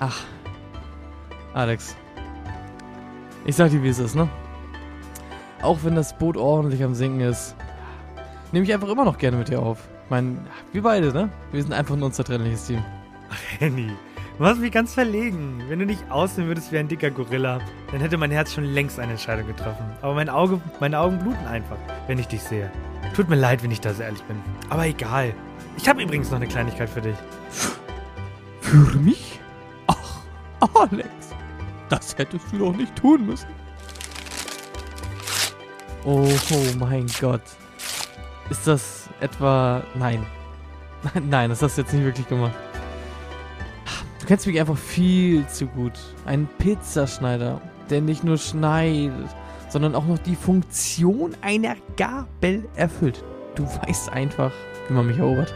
Ach, Alex. Ich sag dir, wie es ist, ne? Auch wenn das Boot ordentlich am Sinken ist, nehme ich einfach immer noch gerne mit dir auf. Ich meine, wir beide, ne? Wir sind einfach ein unzertrennliches Team. Henny, du machst mich ganz verlegen. Wenn du nicht aussehen würdest wie ein dicker Gorilla, dann hätte mein Herz schon längst eine Entscheidung getroffen. Aber mein Auge, meine Augen bluten einfach, wenn ich dich sehe. Tut mir leid, wenn ich da so ehrlich bin. Aber egal. Ich habe übrigens noch eine Kleinigkeit für dich. Für mich? Alex. Das hättest du doch nicht tun müssen. Oh, oh mein Gott. Ist das etwa. Nein. Nein, nein, das hast du jetzt nicht wirklich gemacht. Du kennst mich einfach viel zu gut. Ein Pizzaschneider, der nicht nur schneidet, sondern auch noch die Funktion einer Gabel erfüllt. Du weißt einfach, wie man mich erobert.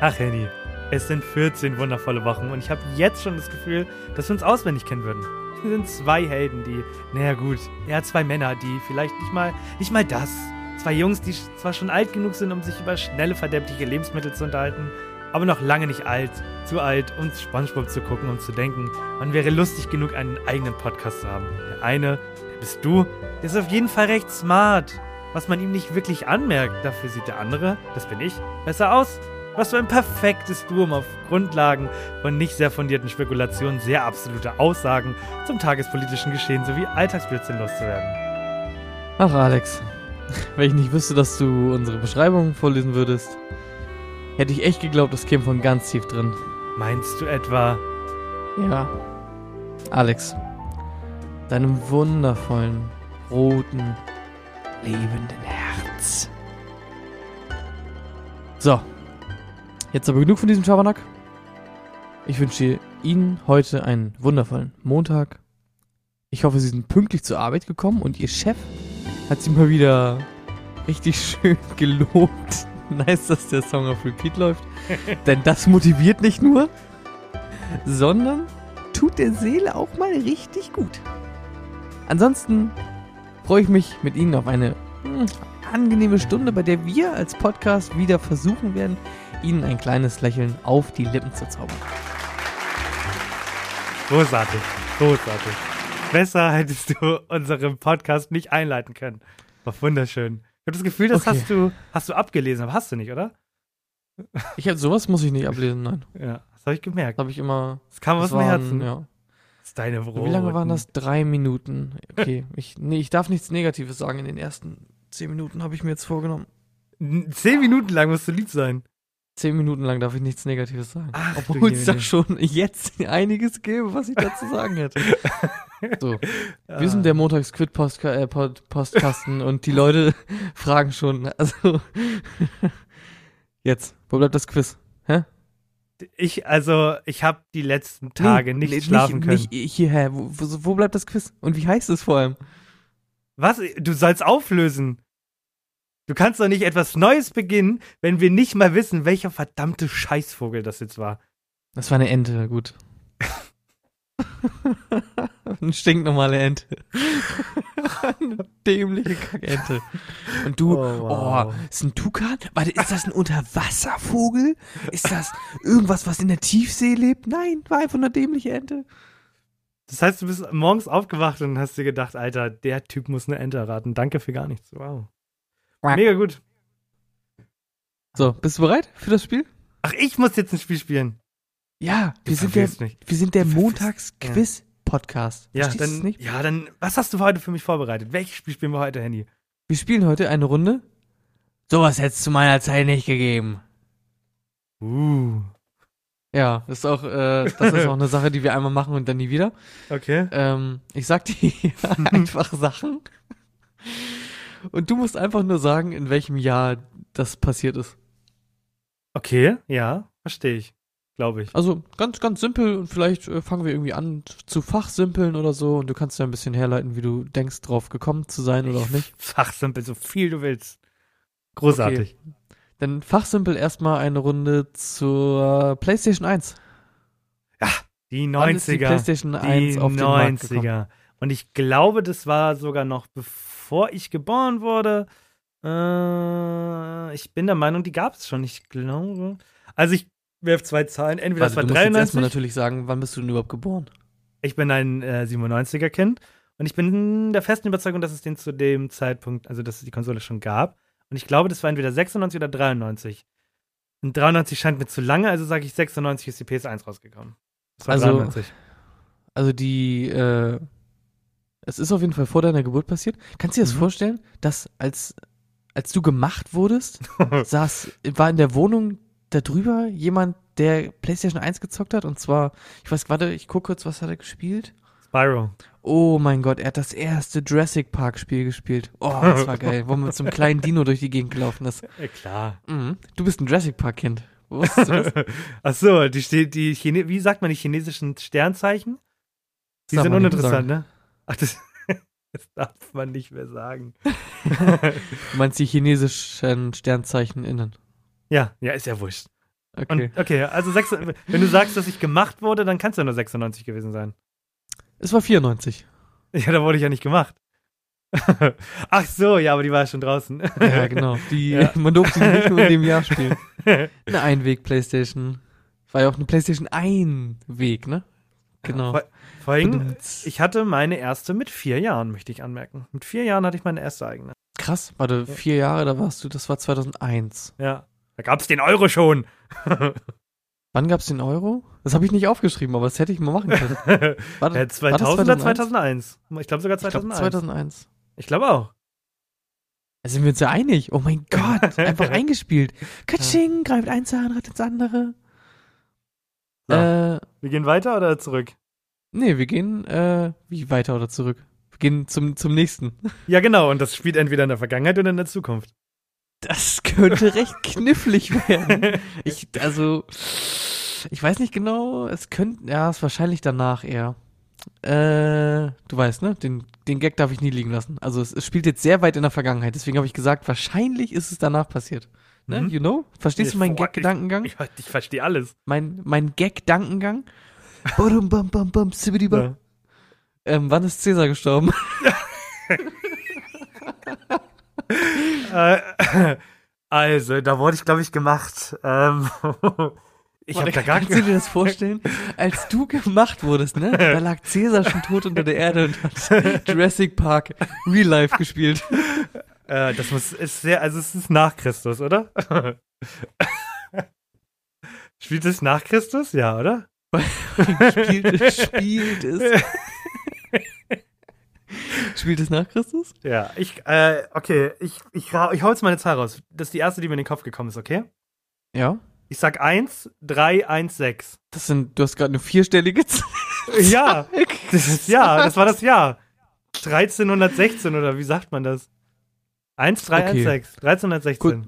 Ach, Henny, es sind 14 wundervolle Wochen und ich habe jetzt schon das Gefühl, dass wir uns auswendig kennen würden. Wir sind zwei Helden, die, naja gut, ja, zwei Männer, die vielleicht nicht mal, nicht mal das. Zwei Jungs, die zwar schon alt genug sind, um sich über schnelle, verderbliche Lebensmittel zu unterhalten, aber noch lange nicht alt, zu alt, um Spongebob zu gucken und zu denken, man wäre lustig genug, einen eigenen Podcast zu haben. Der eine, der bist du, der ist auf jeden Fall recht smart, was man ihm nicht wirklich anmerkt. Dafür sieht der andere, das bin ich, besser aus. Was für ein perfektes Du, um auf Grundlagen von nicht sehr fundierten Spekulationen sehr absolute Aussagen zum tagespolitischen Geschehen sowie Alltagsblödsinn loszuwerden. Ach, Alex. Wenn ich nicht wüsste, dass du unsere Beschreibung vorlesen würdest, hätte ich echt geglaubt, das käme von ganz tief drin. Meinst du etwa, Ja. Alex. Deinem wundervollen, roten, lebenden Herz. So. Jetzt aber genug von diesem Schabernack. Ich wünsche Ihnen heute einen wundervollen Montag. Ich hoffe, Sie sind pünktlich zur Arbeit gekommen und Ihr Chef hat Sie mal wieder richtig schön gelobt. Nice, dass der Song auf Repeat läuft. Denn das motiviert nicht nur, sondern tut der Seele auch mal richtig gut. Ansonsten freue ich mich mit Ihnen auf eine hm, angenehme Stunde, bei der wir als Podcast wieder versuchen werden, Ihnen ein kleines Lächeln auf die Lippen zu zaubern. großartig, großartig. Besser hättest du unseren Podcast nicht einleiten können. War wunderschön. Ich habe das Gefühl, das Okay. hast du, hast du abgelesen, aber hast du nicht, oder? Ich hab, sowas muss ich nicht ablesen, nein. Ja, das habe ich gemerkt. Das habe ich immer. Das kam aus dem Herzen. ja. Das ist deine Wie lange waren das? Drei Minuten. Okay, ich, nee, ich darf nichts Negatives sagen. In den ersten zehn Minuten habe ich mir jetzt vorgenommen. Zehn Minuten lang musst du lieb sein. Zehn Minuten lang darf ich nichts Negatives sagen. Ach, Obwohl es da schon jetzt einiges gäbe, was ich dazu sagen hätte. So, Ah. wir sind der Montags-Quid-Postkasten äh, Pod Postkasten und die Leute fragen schon, also jetzt, wo bleibt das Quiz? Ich, also, ich habe die letzten Tage Nee, nicht schlafen können. Nicht hierher, wo, wo, wo bleibt das Quiz? Und wie heißt es vor allem? Was? Du sollst auflösen. Du kannst doch nicht etwas Neues beginnen, wenn wir nicht mal wissen, welcher verdammte Scheißvogel das jetzt war. Das war eine Ente, gut. eine stinknormale Ente. eine dämliche Kackente. Und du, oh, ist ein Tukan? Warte, ist das ein Unterwasservogel? Ist das irgendwas, was in der Tiefsee lebt? Nein, war einfach eine dämliche Ente. Das heißt, du bist morgens aufgewacht und hast dir gedacht, Alter, der Typ muss eine Ente erraten. Danke für gar nichts. Wow. Mega gut. So, bist du bereit für das Spiel? Ach, ich muss jetzt ein Spiel spielen. Ja, wir sind der, wir sind der Montags-Quiz-Podcast. Ja, Verstehst dann, nicht? ja, dann, was hast du für heute für mich vorbereitet? Welches Spiel spielen wir heute, Handy? Wir spielen heute eine Runde. Sowas hättest du zu meiner Zeit nicht gegeben. Uh. Ja, das ist auch, äh, das ist auch eine Sache, die wir einmal machen und dann nie wieder. Okay. Ähm, ich sag dir einfach Sachen. Und du musst einfach nur sagen, in welchem Jahr das passiert ist. Okay, ja, verstehe ich. glaube ich. Also ganz, ganz simpel und vielleicht äh, fangen wir irgendwie an zu fachsimpeln oder so und du kannst ja ein bisschen herleiten, wie du denkst, drauf gekommen zu sein oder auch nicht. Fachsimpel, so viel du willst. Großartig. Okay. Dann fachsimpel erstmal eine Runde zur PlayStation 1. Die Wann ist die 90er. PlayStation 1 Die auf den Markt gekommen? 90er. Und ich glaube, das war sogar noch bevor ich geboren wurde. Äh, ich bin der Meinung, die gab es schon. Ich glaube. Also ich werfe zwei Zahlen. Entweder Warte, das war du musst jetzt erstmal 93. natürlich sagen, wann bist du denn überhaupt geboren? Ich bin ein äh, 97er Kind. Und ich bin der festen Überzeugung, dass es den zu dem Zeitpunkt, also dass es die Konsole schon gab. Und ich glaube, das war entweder 96 oder 93. Und 93 scheint mir zu lange, also sage ich 96 ist die PS1 rausgekommen. Das war Also, 93. Also die, äh, es ist auf jeden Fall vor deiner Geburt passiert. Kannst du dir das Mhm. vorstellen, dass als, als du gemacht wurdest, saß, war in der Wohnung da drüber jemand, der PlayStation 1 gezockt hat? Und zwar, ich weiß, warte, ich gucke kurz, was hat er gespielt? Spyro. Oh mein Gott, er hat das erste Jurassic Park Spiel gespielt. Oh, das war geil, wo man mit so einem kleinen Dino durch die Gegend gelaufen ist. Ja, klar. Mhm. Du bist ein Jurassic Park Kind. Wusstest du das? Ach so, die, ste- die Chine wie sagt man die chinesischen Sternzeichen? Die Darf sind uninteressant, ne? Ach, das, das darf man nicht mehr sagen. Du meinst die chinesischen Sternzeichen innen. ja, ja, ist ja wurscht. Okay. Und, okay, also sechs, wenn du sagst, dass ich gemacht wurde, dann kann es ja nur 96 gewesen sein. es war 94. Ja, da wurde ich ja nicht gemacht. Ach so, ja, aber die war ja schon draußen. Ja, genau. Die, Ja. Man durfte die nicht nur in dem Jahr spielen. Eine Einweg-Playstation. War ja auch eine Playstation Einweg, ne? Genau. Vor, vorhin, Badumts. ich hatte meine erste mit vier Jahren, möchte ich anmerken. Mit vier Jahren hatte ich meine erste eigene. Krass, warte, vier Jahre, da warst du, das war 2001. Ja. Da gab's den Euro schon. Wann gab's den Euro? Das habe ich nicht aufgeschrieben, aber das hätte ich mal machen können. War das, Äh, 2000 oder 2001? Ich glaube sogar Ich glaube 2001. 2001. Ich glaube auch. Da sind wir uns ja einig. Oh mein Gott, einfach eingespielt. Katsching, greift eins an, rettet das andere. So. Äh, Wir gehen weiter oder zurück? nee, wir gehen, äh, wie weiter oder zurück? Wir gehen zum, zum nächsten. Ja, genau. Und das spielt entweder in der Vergangenheit oder in der Zukunft. Das könnte recht knifflig werden. Ich, also, ich weiß nicht genau, es könnte, ja, es ist wahrscheinlich danach eher. Äh, du weißt, ne? Den, den Gag darf ich nie liegen lassen. Also, es, es spielt jetzt sehr weit in der Vergangenheit, deswegen habe ich gesagt, wahrscheinlich ist es danach passiert. Ne? Mhm. You know? Verstehst du meinen Gag-Gedankengang? Ich, ich verstehe alles. Mein, mein Gag-Dankengang? Badum, bam, bam, bam. Ja. Ähm, wann ist Cäsar gestorben? Äh, also, da wurde ich, glaube ich, gemacht. Ähm, ich habe da gar Kannst du dir das vorstellen? Als du gemacht wurdest, ne? Da lag Cäsar schon tot unter der Erde und hat Jurassic Park Real Life gespielt. Äh, Das muss, ist sehr, also es ist nach Christus, oder? Spielt es nach Christus? Ja, oder? Spielt es, spielt es. Spielt es nach Christus? Ja, ich, äh, okay, ich, ich, ich hau jetzt meine Zahl raus. Das ist die erste, die mir in den Kopf gekommen ist, okay? Ja. Ich sag 1, 3, 1, 6. Das sind, du hast gerade eine vierstellige Zahl. Ja, das ist, ja, das war das Jahr. 1316 oder wie sagt man das? 1, 3, 1, Okay. 6. 1316.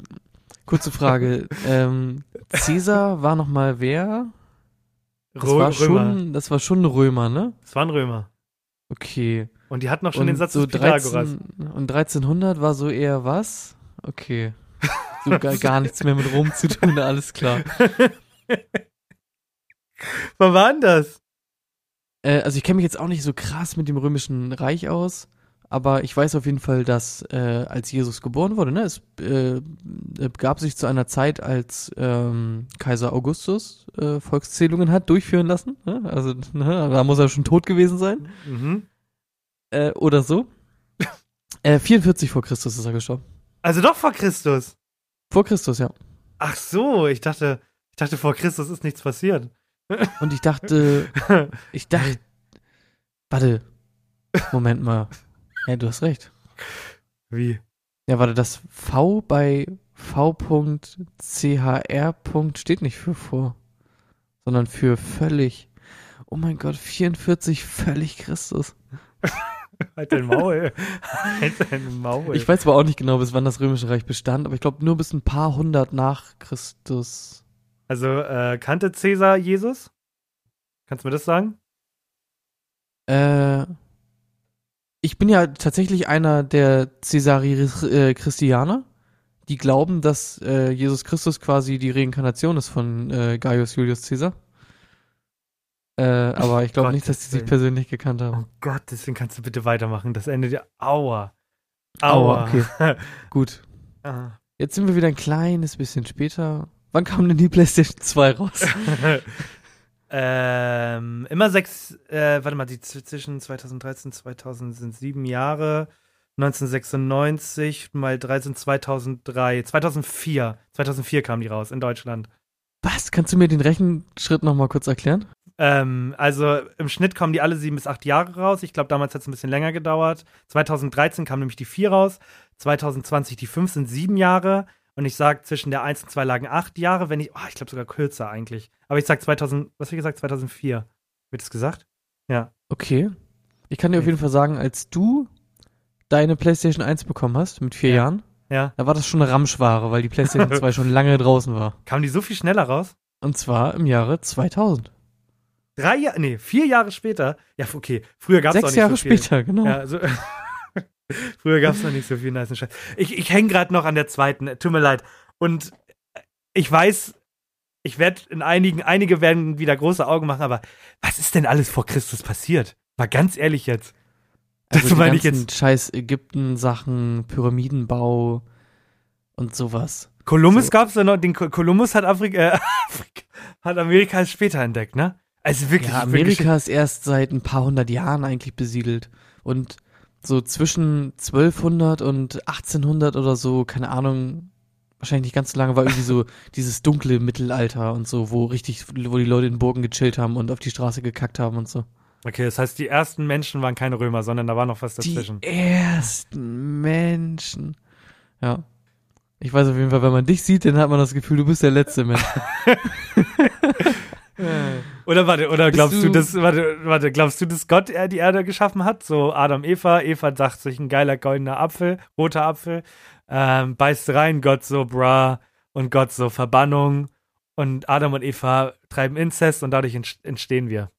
Kurze Frage. Ähm, Cäsar war noch mal wer? Das war Römer. schon, das war schon ein Römer, ne? Das waren Römer. Okay. Und die hatten auch schon und den Satz so des Pythagoras. 13, und 1300 war so eher was? Okay. So gar, gar nichts mehr mit Rom zu tun, alles klar. Wann war denn das? Äh, also ich kenne mich jetzt auch nicht so krass mit dem römischen Reich aus, aber ich weiß auf jeden Fall, dass äh, als Jesus geboren wurde, ne, es äh, begab sich zu einer Zeit, als ähm, Kaiser Augustus äh, Volkszählungen hat durchführen lassen. Ne? Also ne, da muss er schon tot gewesen sein. Mhm. Äh, oder so. äh, 44 vor Christus ist er gestorben. Also doch vor Christus. Vor Christus, ja. Ach so, ich dachte, ich dachte vor Christus ist nichts passiert. Und ich dachte, ich dachte, warte, Moment mal. Ja, du hast recht. Wie? Ja, warte, das V bei V.chr. steht nicht für vor, sondern für völlig. Oh mein Gott, 44 völlig Christus. Halt dein Maul. halt dein Maul. Ich weiß zwar auch nicht genau, bis wann das Römische Reich bestand, aber ich glaube nur bis ein paar hundert nach Christus. Also äh, kannte Cäsar Jesus? Kannst du mir das sagen? Äh, ich bin ja tatsächlich einer der Caesari äh, Christianer, die glauben, dass äh, Jesus Christus quasi die Reinkarnation ist von äh, Gaius Julius Caesar. Äh, aber ich glaube nicht, dass die sich persönlich gekannt haben. Oh Gott, deswegen kannst du bitte weitermachen. Das endet ja. Aua. Aua, Aua. okay. Gut. Ah. Jetzt sind wir wieder ein kleines bisschen später. Wann kam denn die PlayStation 2 raus? ähm, immer sechs, äh, warte mal, die zwischen 2013 und 2000 sind sieben Jahre. 1996 mal drei sind 2003. 2004. 2004 kam die raus in Deutschland. Was? Kannst du mir den Rechenschritt nochmal kurz erklären? Ähm, also im Schnitt kommen die alle sieben bis acht Jahre raus. Ich glaube, damals hat es ein bisschen länger gedauert. 2013 kam nämlich die vier raus. 2020 die fünf sind sieben Jahre. Und ich sag, zwischen der 1 und 2 lagen acht Jahre, wenn ich, oh, ich glaube sogar kürzer eigentlich. Aber ich sag 2000, was habe ich gesagt? 2004. Wird es gesagt? Ja. Okay. Ich kann dir auf Nee. jeden Fall sagen, als du deine PlayStation 1 bekommen hast, mit vier Ja. Jahren, Ja. da war das schon eine Ramschware, weil die PlayStation 2 schon lange draußen war. Kam die so viel schneller raus? Und zwar im Jahre 2000. Drei Jahre, nee, vier Jahre später. Ja, okay. Früher gab es auch Sechs nicht Jahre so viel. später, genau. Ja, also, früher gab es noch nicht so viel nice Scheiß. Ich, ich hänge gerade noch an der zweiten. Tut mir leid. Und ich weiß, ich werde in einigen, einige werden wieder große Augen machen, aber was ist denn alles vor Christus passiert? Mal ganz ehrlich jetzt. Das also die meine ich jetzt. scheiß Ägypten-Sachen, Pyramidenbau und sowas. Kolumbus So. gab's ja noch, den Ko- Kolumbus hat Afrika, äh, Afrika, hat Amerika erst später entdeckt, ne? Also wirklich. Ja, Amerika ist erst seit ein paar hundert Jahren eigentlich besiedelt. Und so zwischen 1200 und 1800 oder so, keine Ahnung, wahrscheinlich nicht ganz so lange, war irgendwie so dieses dunkle Mittelalter und so, wo richtig, wo die Leute in Burgen gechillt haben und auf die Straße gekackt haben und so. Okay, das heißt, die ersten Menschen waren keine Römer, sondern da war noch was dazwischen. Die ersten Menschen. Ja. Ich weiß auf jeden Fall, wenn man dich sieht, dann hat man das Gefühl, du bist der letzte Mensch. Oder warte, oder glaubst du, du- dass, warte, warte, glaubst du, dass Gott die Erde geschaffen hat? So Adam, Eva, Eva sagt sich ein geiler goldener Apfel, roter Apfel, ähm, beißt rein, Gott so, bra, und Gott so, Verbannung. Und Adam und Eva treiben Inzest und dadurch entst- entstehen wir.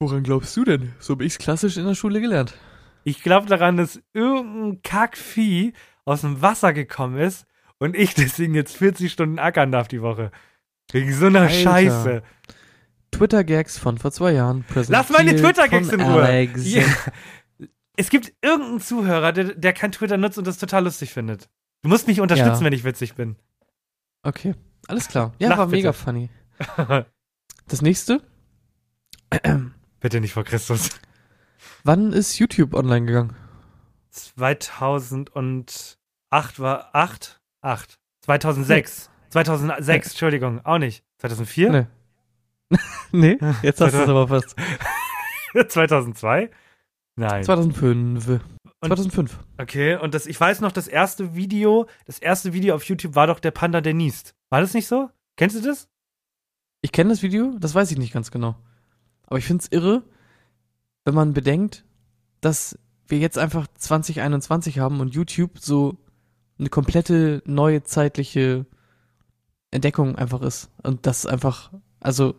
Woran glaubst du denn? So habe ich es klassisch in der Schule gelernt. Ich glaube daran, dass irgendein Kackvieh aus dem Wasser gekommen ist und ich deswegen jetzt 40 Stunden ackern darf die Woche. Wegen so einer Alter. Scheiße. Twitter-Gags von vor zwei Jahren. Lass meine Twitter-Gags in Ruhe. Alex. Ja. Es gibt irgendeinen Zuhörer, der, der kein Twitter nutzt und das total lustig findet. Du musst mich unterstützen, Ja. wenn ich witzig bin. Okay, alles klar. Ja, Lach war bitte. mega funny. Das nächste. Bitte nicht vor Christus. Wann ist YouTube online gegangen? 2008 war 8? 8. 2006. 2006, Nee. Entschuldigung, auch nicht. 2004? Nee. nee, jetzt hast du es aber fast. 2002? Nein. 2005. Und- 2005. Okay, und das, ich weiß noch, das erste Video, das erste Video auf YouTube war doch der Panda, der niest. War das nicht so? Kennst du das? Ich kenne das Video, das weiß ich nicht ganz genau. Aber ich finde es irre, wenn man bedenkt, dass wir jetzt einfach 2021 haben und YouTube so eine komplette neue zeitliche Entdeckung einfach ist. Und das einfach, also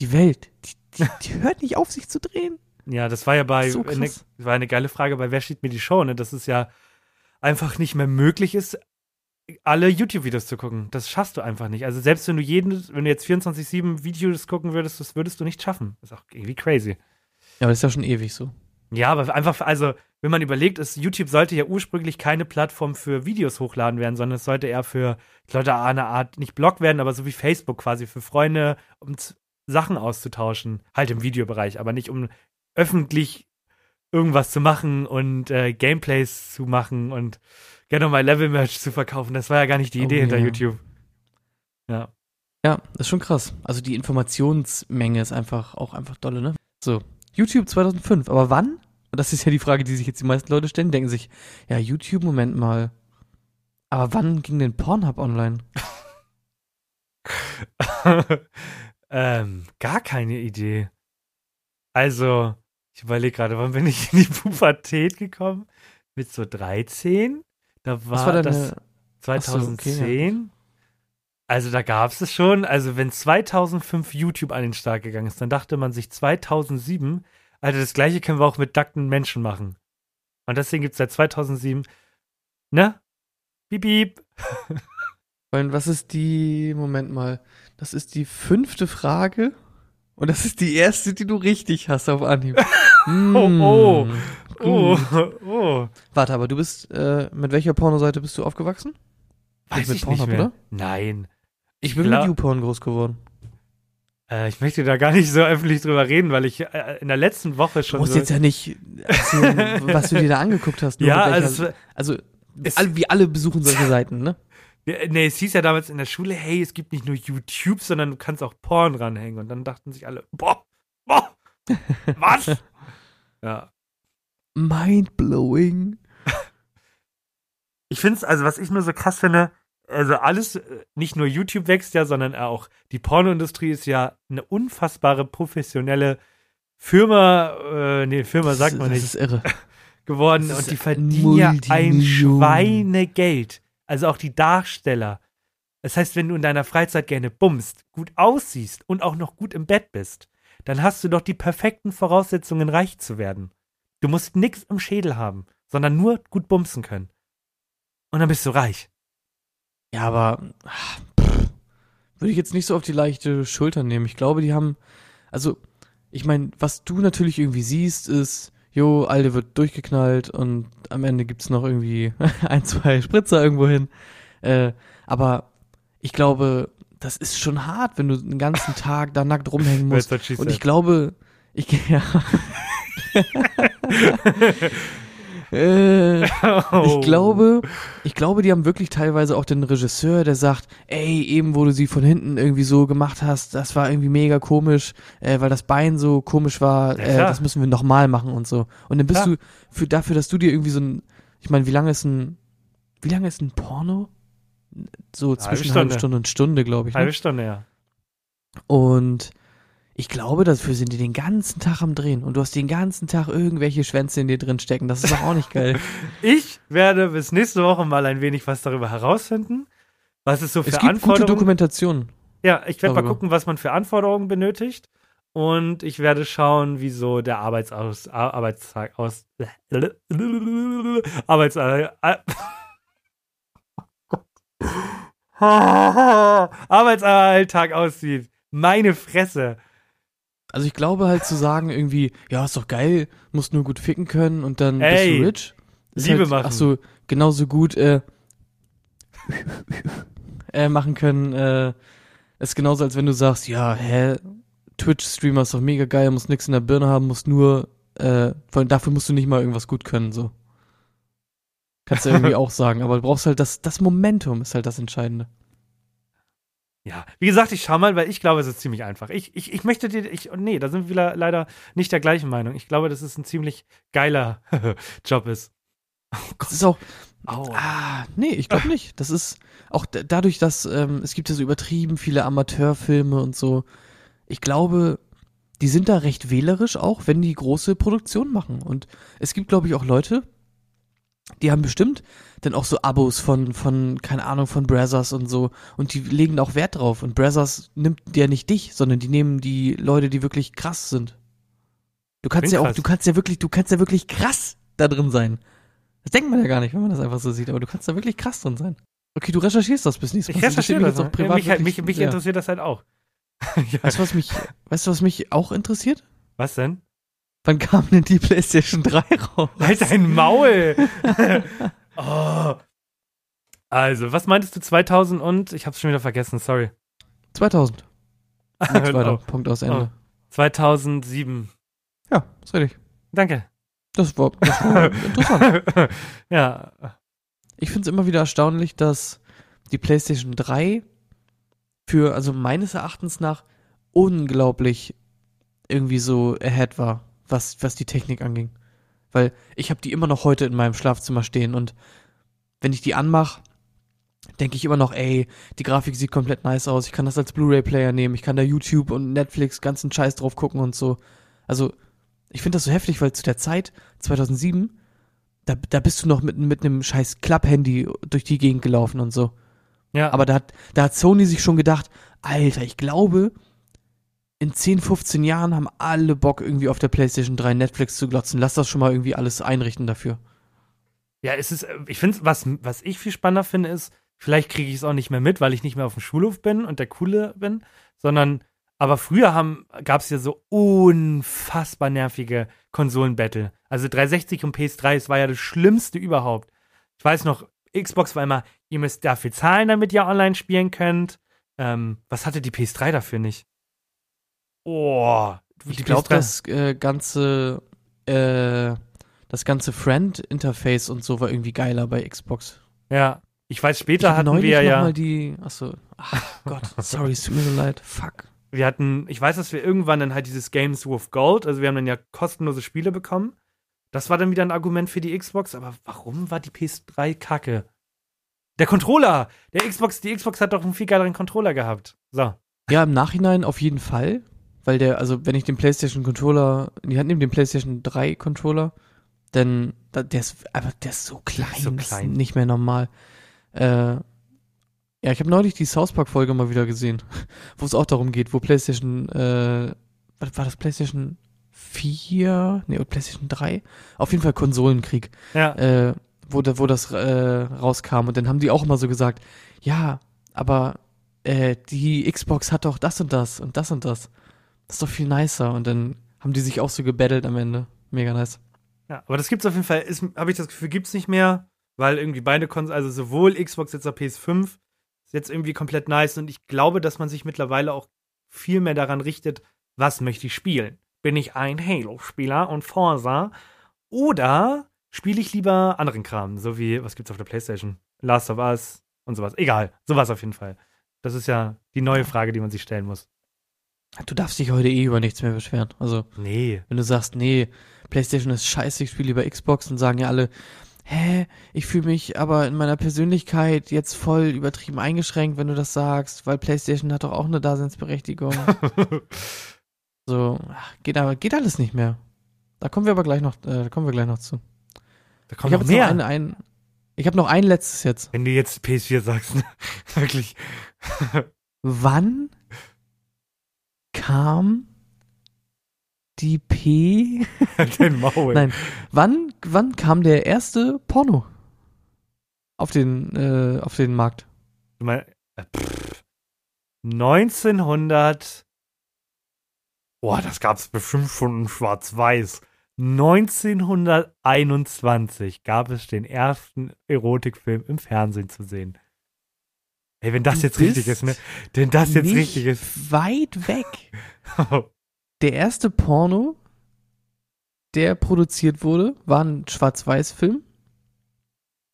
die Welt, die, die, die hört nicht auf, sich zu drehen. Ja, das war ja bei, So eine, war eine geile Frage bei Wer steht mir die Show, ne? Dass es ja einfach nicht mehr möglich ist, alle YouTube-Videos zu gucken. Das schaffst du einfach nicht. Also selbst wenn du jeden, wenn du jetzt 24-7 Videos gucken würdest, das würdest du nicht schaffen. Das ist auch irgendwie crazy. Ja, aber das ist ja schon ewig so. Ja, aber einfach, also, wenn man überlegt, ist, YouTube sollte ja ursprünglich keine Plattform für Videos hochladen werden, sondern es sollte eher für Leute eine Art, nicht Blog werden, aber so wie Facebook quasi, für Freunde, um Sachen auszutauschen. Halt im Videobereich, aber nicht um öffentlich irgendwas zu machen und äh, Gameplays zu machen und gerne mal Level-Merch zu verkaufen. Das war ja gar nicht die Oh, Idee hinter ja. YouTube. Ja. Ja, das ist schon krass. Also die Informationsmenge ist einfach auch einfach dolle, ne? So, YouTube 2005. Aber wann? Und das ist ja die Frage, die sich jetzt die meisten Leute stellen, denken sich, ja, YouTube, Moment mal. Aber wann ging denn Pornhub online? ähm, gar keine Idee. Also, ich überlege gerade, wann bin ich in die Pubertät gekommen? Mit so 13? Da war, war das deine, 2010. Also da gab es es schon. Also wenn 2005 YouTube an den Start gegangen ist, dann dachte man sich 2007, also das gleiche können wir auch mit nackten Menschen machen. Und deswegen gibt es seit 2007, ne? Piep, piep. Und was ist die, Moment mal, das ist die fünfte Frage und das ist die erste, die du richtig hast auf Anhieb. mm, oh. Oh, gut. oh. Warte, aber du bist, äh, mit welcher Pornoseite bist du aufgewachsen? Weiß mit ich Pornhub, nicht mehr. oder? Nein. Ich bin glaub- mit YouPorn groß geworden. Äh, ich möchte da gar nicht so öffentlich drüber reden, weil ich äh, in der letzten Woche Du schon musst so jetzt ja nicht erzählen, was du dir da angeguckt hast. ja, welcher- also, also alle, wir alle besuchen solche Seiten, ne? Nee, es hieß ja damals in der Schule, hey, es gibt nicht nur YouTube, sondern du kannst auch Porn ranhängen. Und dann dachten sich alle, boah, boah, was? ja. Mind-blowing. Ich finde es, also was ich nur so krass finde, also alles, äh, nicht nur YouTube wächst ja, sondern auch die Pornoindustrie ist ja eine unfassbare professionelle Firma, äh, nee, Firma sagt man das nicht, ist irre. geworden das und die verdienen ja ein. Schweinegeld. Also auch die Darsteller. Das heißt, wenn du in deiner Freizeit gerne bummst, gut aussiehst und auch noch gut im Bett bist, dann hast du doch die perfekten Voraussetzungen, reich zu werden. Du musst nichts im Schädel haben, sondern nur gut bumsen können. Und dann bist du reich. Ja, aber pff, würde ich jetzt nicht so auf die leichte Schulter nehmen. Ich glaube, die haben, also, ich meine, was du natürlich irgendwie siehst, ist, jo, Alde wird durchgeknallt und am Ende gibt's noch irgendwie ein, zwei Spritzer irgendwo hin. Äh, aber ich glaube, das ist schon hart, wenn du den ganzen Tag da nackt rumhängen musst. Und ich glaube, ich ja. äh, Oh. ich glaube, ich glaube, die haben wirklich teilweise auch den Regisseur, der sagt, ey, eben wo du sie von hinten irgendwie so gemacht hast, das war irgendwie mega komisch, äh, weil das Bein so komisch war, Ja, äh, das müssen wir nochmal machen und so. Und dann bist Klar. du für dafür, dass du dir irgendwie so ein, ich meine, wie lange ist ein, wie lange ist ein Porno? So zwischen halbe Stunde. Stunde und Stunde, glaube ich. Ne? Halbe Stunde, ja. Und ich glaube, dafür sind die den ganzen Tag am Drehen und du hast den ganzen Tag irgendwelche Schwänze in dir drin stecken. Das ist doch auch nicht geil. Ich werde bis nächste Woche mal ein wenig was darüber herausfinden, was es so für es gibt gute Anforderungen Dokumentationen. Ja, ich werde mal gucken, was man für Anforderungen benötigt. Und ich werde schauen, wie so der Arbeitsaus, Ar- Arbeitstag aus. Arbeitstag. Arbeitsalltag aussieht. Meine Fresse. Also ich glaube halt zu sagen irgendwie, ja, ist doch geil, musst nur gut ficken können und dann bist Ey, du rich. Ist Liebe halt, machen. Ach so, genauso gut äh, äh, machen können. Äh, ist genauso, als wenn du sagst, ja, hä, Twitch-Streamer ist doch mega geil, musst nix in der Birne haben, musst nur, äh, dafür musst du nicht mal irgendwas gut können, so. Kannst du irgendwie auch sagen, aber du brauchst halt das, das Momentum ist halt das Entscheidende. Ja, wie gesagt, ich schau mal, weil ich glaube, es ist ziemlich einfach. Ich, ich, ich möchte dir, ich, nee, da sind wir le- leider nicht der gleichen Meinung. Ich glaube, dass es ein ziemlich geiler Job ist. Das ist auch, Aua. Ah, nee, ich glaube nicht. Das ist auch da- dadurch, dass ähm, es gibt ja so übertrieben viele Amateurfilme und so. Ich glaube, die sind da recht wählerisch auch, wenn die große Produktionen machen. Und es gibt, glaube ich, auch Leute, die haben bestimmt dann auch so Abos von, von, keine Ahnung, von Brazzers und so. Und die legen auch Wert drauf. Und Brazzers nimmt ja nicht dich, sondern die nehmen die Leute, die wirklich krass sind. Du kannst ja auch, krass. du kannst ja wirklich, du kannst ja wirklich krass da drin sein. Das denkt man ja gar nicht, wenn man das einfach so sieht, aber du kannst da wirklich krass drin sein. Okay, du recherchierst das bis nächstes Ich Mal. interessiert recherchiere mich das. ne? auch privat mich, wirklich mich, mich sehr. interessiert das halt auch. ja. Weißt du, was mich, weißt du, was mich auch interessiert? Was denn? Wann kam denn die PlayStation 3 raus? Halt dein Maul! oh. Also, was meintest du 2000 und? Ich hab's schon wieder vergessen, sorry. 2000. Nichts weiter. Oh, Punkt aus Ende. 2007. Ja, ist richtig. Danke. Das war, das war interessant. ja. Ich finde es immer wieder erstaunlich, dass die PlayStation 3 für, also meines Erachtens nach, unglaublich irgendwie so ahead war, was, was die Technik anging. Weil ich habe die immer noch heute in meinem Schlafzimmer stehen und wenn ich die anmache, denke ich immer noch, ey, die Grafik sieht komplett nice aus, ich kann das als Blu-ray-Player nehmen, ich kann da YouTube und Netflix ganzen Scheiß drauf gucken und so. Also, ich finde das so heftig, weil zu der Zeit, 2007, da, da bist du noch mit, mit einem scheiß Klapp-Handy durch die Gegend gelaufen und so. Ja, Aber da hat, da hat Sony sich schon gedacht, Alter, ich glaube, in 10, 15 Jahren haben alle Bock, irgendwie auf der PlayStation 3 Netflix zu glotzen. Lass das schon mal irgendwie alles einrichten dafür. Ja, es ist, äh, ich finde, was, was ich viel spannender finde, ist, vielleicht kriege ich es auch nicht mehr mit, weil ich nicht mehr auf dem Schulhof bin und der Coole bin, sondern, aber früher gab es ja so unfassbar nervige Konsolenbattle. Also 360 und PS3, es war ja das Schlimmste überhaupt. Ich weiß noch, Xbox war immer, ihr müsst dafür zahlen, damit ihr online spielen könnt. Ähm, was hatte die PS3 dafür nicht? Oh, Ich glaube, PS3 das äh, ganze, äh, das ganze Friend-Interface und so war irgendwie geiler bei Xbox. Ja, ich weiß, Ich später hab hatten wir noch ja. mal die, achso, ach Gott, sorry, es tut mir so leid, fuck. wir hatten, ich weiß, dass wir irgendwann dann halt dieses Games with Gold, also wir haben dann ja kostenlose Spiele bekommen. Das war dann wieder ein Argument für die Xbox, aber warum war die PS3 kacke? Der Controller! Der Xbox, die Xbox hat doch einen viel geileren Controller gehabt. So. Ja, im Nachhinein auf jeden Fall, weil der, also wenn ich den PlayStation Controller in die Hand nehme, den PlayStation 3 Controller, dann, da, der ist einfach, der ist so klein, so klein. ist nicht mehr normal. Äh, ja, ich habe neulich die South Park Folge mal wieder gesehen, wo es auch darum geht, wo PlayStation, äh, was war das PlayStation 4? Nee, oder PlayStation 3? Auf jeden Fall Konsolenkrieg Ja. äh, wo, da, wo das äh, rauskam. Und dann haben die auch immer so gesagt, ja, aber äh, die Xbox hat doch das und das und das und das. Das ist doch viel nicer. Und dann haben die sich auch so gebettelt am Ende. Mega nice. Ja, aber das gibt's auf jeden Fall, habe ich das Gefühl, gibt's nicht mehr, weil irgendwie beide Konsolen, also sowohl Xbox jetzt auf PS5 ist jetzt irgendwie komplett nice und ich glaube, dass man sich mittlerweile auch viel mehr daran richtet, was möchte ich spielen? Bin ich ein Halo-Spieler und Forza oder spiele ich lieber anderen Kram, so wie, was gibt's auf der Playstation? Last of Us und sowas. Egal, sowas auf jeden Fall. Das ist ja die neue Frage, die man sich stellen muss. Du darfst dich heute eh über nichts mehr beschweren. Also, Nee. wenn du sagst, nee, PlayStation ist scheiße, ich spiele lieber Xbox, dann sagen ja alle, hä, ich fühle mich aber in meiner Persönlichkeit jetzt voll übertrieben eingeschränkt, wenn du das sagst, weil PlayStation hat doch auch eine Daseinsberechtigung. so, geht aber, geht alles nicht mehr. Da kommen wir aber gleich noch, äh, da kommen wir gleich noch zu. Da habe noch mehr. noch ein, ein, ich habe noch ein letztes jetzt. Wenn du jetzt PS4 sagst, ne? wirklich. Wann kam die P? Den Maul. Nein, wann, wann kam der erste Porno auf den, äh, auf den Markt? Du mein, äh, pff, 1900. Boah, das gab's bestimmt schon in Schwarz-Weiß. 1921 gab es den ersten Erotikfilm im Fernsehen zu sehen. Ey, wenn das Du jetzt richtig ist, ne? Wenn das jetzt richtig ist. Weit weg. Der erste Porno, der produziert wurde, war ein Schwarz-Weiß-Film.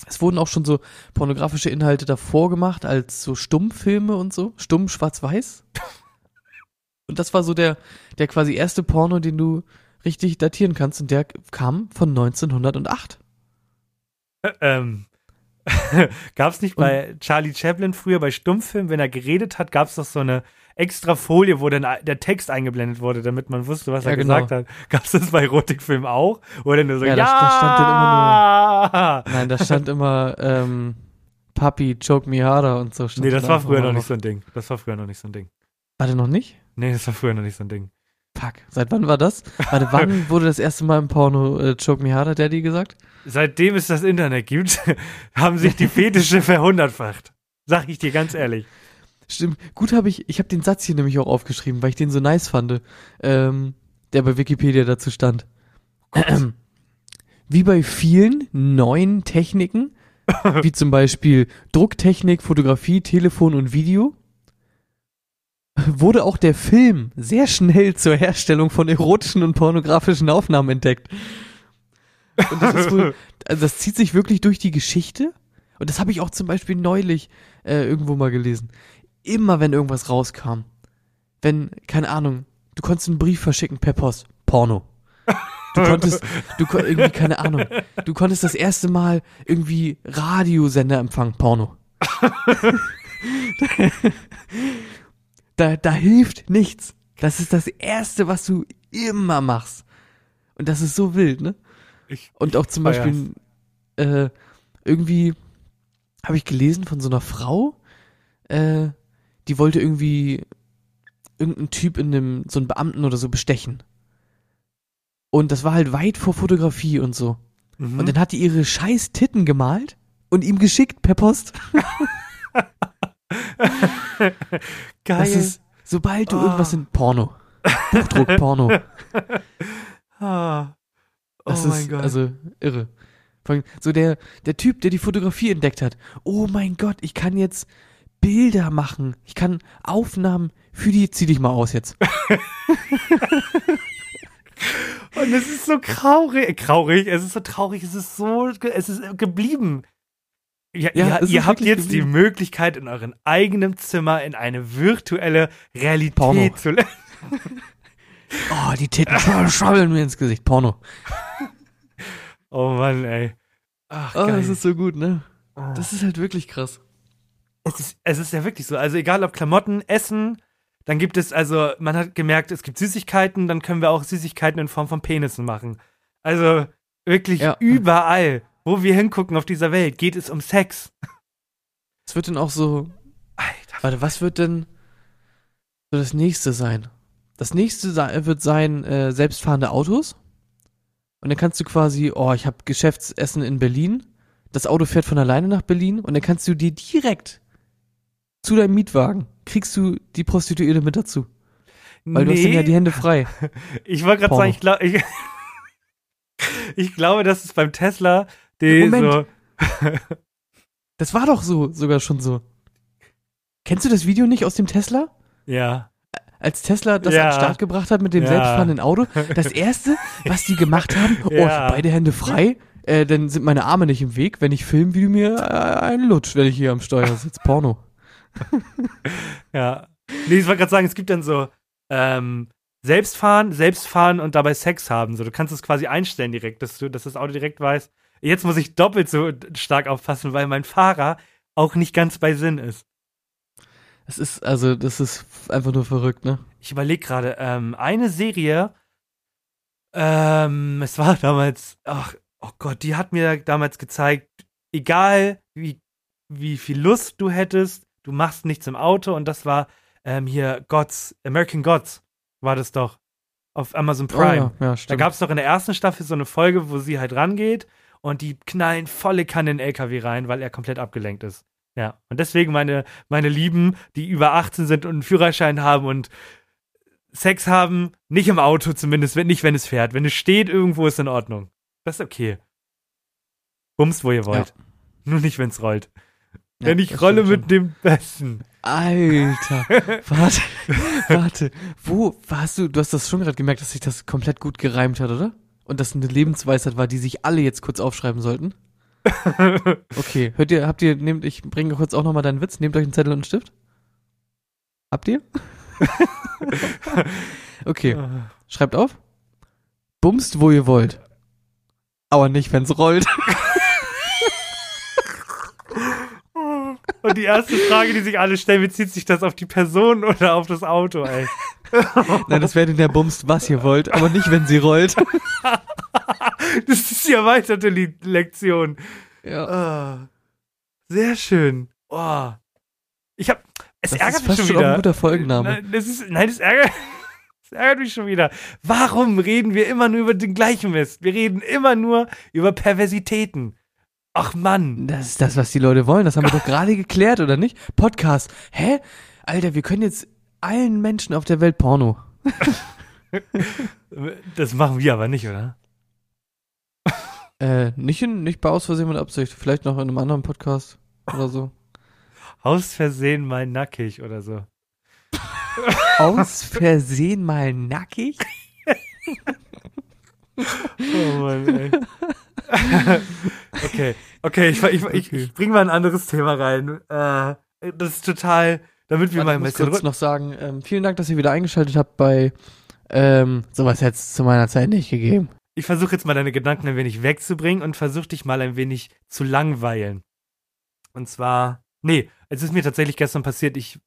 Es wurden auch schon so pornografische Inhalte davor gemacht, als so Stummfilme und so. Stumm, schwarz-weiß. Und das war so der, der quasi erste Porno, den du richtig datieren kannst. Und der kam von 1908. ähm, gab's nicht bei Charlie Chaplin früher bei Stummfilmen, wenn er geredet hat, gab's doch so eine extra Folie, wo dann der Text eingeblendet wurde, damit man wusste, was Ja, er genau. gesagt hat. Gab's das bei Erotikfilmen auch? Oder nur so, Ja, ja, da- da stand dann immer Nein, da stand immer ähm, Papi, choke me harder und so. stand Nee, das da war früher noch nicht so ein Ding. Das war früher noch nicht so ein Ding. Warte, noch nicht? Nee, das war früher noch nicht so ein Ding. Fuck. Seit wann war das? Warte, wann wurde das erste Mal im Porno äh, Choke Me Harder Daddy gesagt? Seitdem es das Internet gibt, haben sich die Fetische verhundertfacht. Sag ich dir ganz ehrlich. Stimmt. Gut habe ich, ich habe den Satz hier nämlich auch aufgeschrieben, weil ich den so nice fand, ähm, der bei Wikipedia dazu stand. Wie bei vielen neuen Techniken, wie zum Beispiel Drucktechnik, Fotografie, Telefon und Video, wurde auch der Film sehr schnell zur Herstellung von erotischen und pornografischen Aufnahmen entdeckt. Und das ist wohl, also das zieht sich wirklich durch die Geschichte. Und das habe ich auch zum Beispiel neulich äh, irgendwo mal gelesen. Immer wenn irgendwas rauskam, wenn, keine Ahnung, du konntest einen Brief verschicken per Post, Porno. Du konntest, du irgendwie, keine Ahnung, du konntest das erste Mal irgendwie Radiosender empfangen, Porno. da, da hilft nichts. Das ist das Erste, was du immer machst. Und das ist so wild, ne? Ich, Und auch zum. Beispiel, äh, irgendwie habe ich gelesen von so einer Frau, äh, die wollte irgendwie irgendeinen Typ in dem, so einen Beamten oder so bestechen. Und das war halt weit vor Fotografie und so. Mhm. Und dann hat die ihre scheiß Titten gemalt und ihm geschickt per Post. Geil. Das ist, sobald du Oh. irgendwas in Porno. Buchdruck, Porno. ah. Oh Das mein ist Gott. also irre. So der, der Typ, der die Fotografie entdeckt hat. Oh mein Gott, ich kann jetzt Bilder machen. Ich kann Aufnahmen für die, zieh dich mal aus jetzt. Und es ist so traurig, traurig, es ist so traurig, es ist so, es ist geblieben. Ja, Ja, ihr, ihr habt jetzt die geblieben. Möglichkeit, in eurem eigenen Zimmer in eine virtuelle Realität Porno. zu Oh, die Titten schaukeln mir ins Gesicht. Porno. Oh Mann, ey. Ach, Oh, geil. das ist so gut, ne? Oh. Das ist halt wirklich krass. es, ist, es ist ja wirklich so. Also egal ob Klamotten, Essen, dann gibt es, also man hat gemerkt, es gibt Süßigkeiten, dann können wir auch Süßigkeiten in Form von Penissen machen. Also wirklich Ja. überall, wo wir hingucken auf dieser Welt, geht es um Sex. Es wird dann auch so, Alter. warte, was wird denn so das nächste sein? Das nächste wird sein, äh, selbstfahrende Autos. Und dann kannst du quasi, oh, ich habe Geschäftsessen in Berlin. Das Auto fährt von alleine nach Berlin und dann kannst du dir direkt zu deinem Mietwagen kriegst du die Prostituierte mit dazu. Weil du hast dann ja die Hände frei. Ich wollte gerade sagen, ich, glaub, ich, ich glaube, dass es beim Tesla die Moment. so. Das war doch so, sogar schon so. Kennst du das Video nicht aus dem Tesla? Ja. Als Tesla das Ja. an den Start gebracht hat mit dem Ja. selbstfahrenden Auto, das erste, was die gemacht haben, oh, ich hab beide Hände frei, äh, dann sind meine Arme nicht im Weg, wenn ich filme, wie du mir äh, einen lutsch, wenn ich hier am Steuer sitze. Porno. Ja. Nee, ich wollte gerade sagen, es gibt dann so ähm, Selbstfahren, Selbstfahren und dabei Sex haben. So, du kannst es quasi einstellen direkt, dass du, dass das Auto direkt weiß. Jetzt muss ich doppelt so stark aufpassen, weil mein Fahrer auch nicht ganz bei Sinn ist. Das ist, also, das ist einfach nur verrückt, ne? Ich überlege gerade, ähm, eine Serie, ähm, es war damals, ach, oh Gott, die hat mir damals gezeigt, egal wie, wie viel Lust du hättest, du machst nichts im Auto und das war ähm, hier Gods, American Gods war das doch auf Amazon Prime. Oh, ja, ja, Da gab es doch in der ersten Staffel so eine Folge, wo sie halt rangeht und die knallen volle Kanne in den LKW rein, weil er komplett abgelenkt ist. Ja, und deswegen meine, meine Lieben, die über 18 sind und einen Führerschein haben und Sex haben, nicht im Auto zumindest, wenn, nicht wenn es fährt. Wenn es steht, irgendwo ist in Ordnung. Das ist okay. Bums, wo ihr wollt. Nur nicht, wenn es rollt. Ja, Denn ich rolle mit dem Besten. Alter, warte, warte, wo warst du? Du hast das schon gerade gemerkt, dass sich das komplett gut gereimt hat, oder? Und das eine Lebensweisheit war, die sich alle jetzt kurz aufschreiben sollten. Okay, hört ihr, habt ihr, nehmt, ich bringe kurz auch nochmal deinen Witz, nehmt euch einen Zettel und einen Stift. Habt ihr? okay, schreibt auf. Bumst, wo ihr wollt. Aber nicht, wenn's rollt. Und die erste Frage, die sich alle stellen, bezieht sich das auf die Person oder auf das Auto, ey? Nein, das denn der Bumst, was ihr wollt, aber nicht, wenn sie rollt. Das ist die erweiterte Lektion. Ja. Ah, sehr schön. Oh. Ich hab. Es Das ärgert ist mich schon schon auch ein wieder. guter Folgenname. Nein, das ist, nein, das ärgert, das ärgert mich schon wieder. Warum reden wir immer nur über den gleichen Mist? Wir reden immer nur über Perversitäten. Ach Mann. Das ist das, was die Leute wollen. Das haben wir doch gerade geklärt, oder nicht? Podcast. Hä? Alter, wir können jetzt allen Menschen auf der Welt Porno. Das machen wir aber nicht, oder? Äh, nicht, in, nicht bei Aus Versehen mit Absicht. Vielleicht noch in einem anderen Podcast oder so. Aus Versehen mal nackig oder so. Aus Versehen mal nackig? Oh Mann, ey. okay, okay, ich, ich, ich, ich bring mal ein anderes Thema rein. Äh, das ist total, damit wir Warte, mal ich ein muss bisschen kurz rück- noch sagen, ähm, vielen Dank, dass ihr wieder eingeschaltet habt bei ähm, sowas hätte es zu meiner Zeit nicht gegeben. Ich versuche jetzt mal deine Gedanken ein wenig wegzubringen und versuche dich mal ein wenig zu langweilen. Und zwar, nee, es ist mir tatsächlich gestern passiert, ich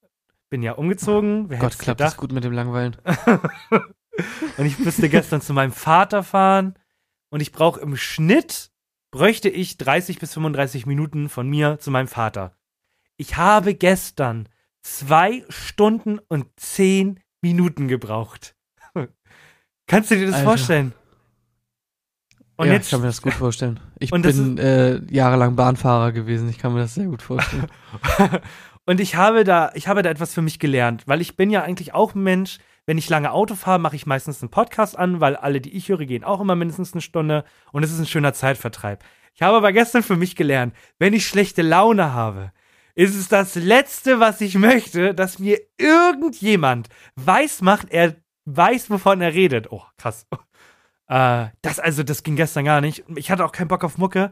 bin ja umgezogen. Wer Gott, klappt das gut mit dem Langweilen. Und ich musste gestern zu meinem Vater fahren und ich brauche im Schnitt, bräuchte ich 30 bis 35 Minuten von mir zu meinem Vater. ich habe gestern zwei Stunden und zehn Minuten gebraucht. Kannst du dir das Alter. vorstellen? Und ja, jetzt ich kann mir das gut vorstellen. Ich bin äh, jahrelang Bahnfahrer gewesen. Ich kann mir das sehr gut vorstellen. Und ich habe da, ich habe da etwas für mich gelernt, weil ich bin ja eigentlich auch ein Mensch, wenn ich lange Auto fahre, mache ich meistens einen Podcast an, weil alle, die ich höre, gehen auch immer mindestens eine Stunde und es ist ein schöner Zeitvertreib. Ich habe aber gestern für mich gelernt, wenn ich schlechte Laune habe, ist es das Letzte, was ich möchte, dass mir irgendjemand weiß macht, er weiß, wovon er redet. Oh, krass. Äh, das also, das ging gestern gar nicht. Ich hatte auch keinen Bock auf Mucke.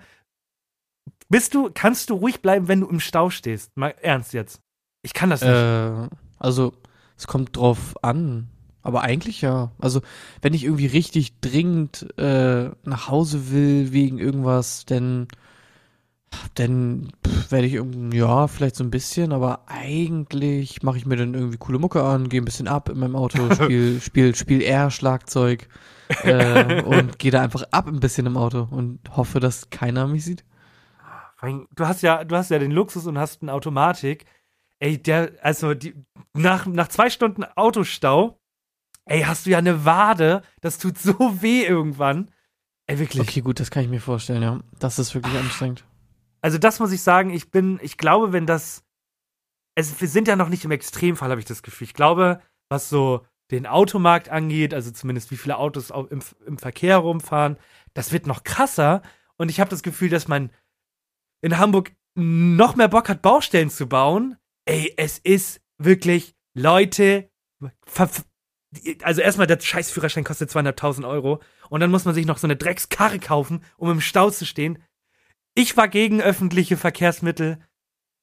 Bist du, kannst du ruhig bleiben, wenn du im Stau stehst? Mal ernst jetzt. Ich kann das nicht. äh, also, es kommt drauf an. Aber eigentlich ja. Also, wenn ich irgendwie richtig dringend äh, nach Hause will wegen irgendwas, dann, dann werde ich irgendwie, ja, vielleicht so ein bisschen, aber eigentlich mache ich mir dann irgendwie coole Mucke an, gehe ein bisschen ab in meinem Auto, spiel, spiel, spiel eher Schlagzeug äh, und gehe da einfach ab ein bisschen im Auto und hoffe, dass keiner mich sieht. Du hast ja, du hast ja den Luxus und hast eine Automatik. Ey, der, also die, nach, nach zwei Stunden Autostau, ey, hast du ja eine Wade. Das tut so weh irgendwann. Ey, wirklich. Okay, gut, das kann ich mir vorstellen, ja. Das ist wirklich anstrengend. Also das muss ich sagen, ich bin, ich glaube, wenn das, es, wir sind ja noch nicht im Extremfall, habe ich das Gefühl. Ich glaube, was so den Automarkt angeht, also zumindest wie viele Autos au- im, im Verkehr rumfahren, das wird noch krasser. Und ich habe das Gefühl, dass man in Hamburg noch mehr Bock hat, Baustellen zu bauen. Ey, es ist wirklich, Leute, also erstmal der Scheißführerschein kostet 200.000 Euro und dann muss man sich noch so eine Dreckskarre kaufen, um im Stau zu stehen. Ich war gegen öffentliche Verkehrsmittel.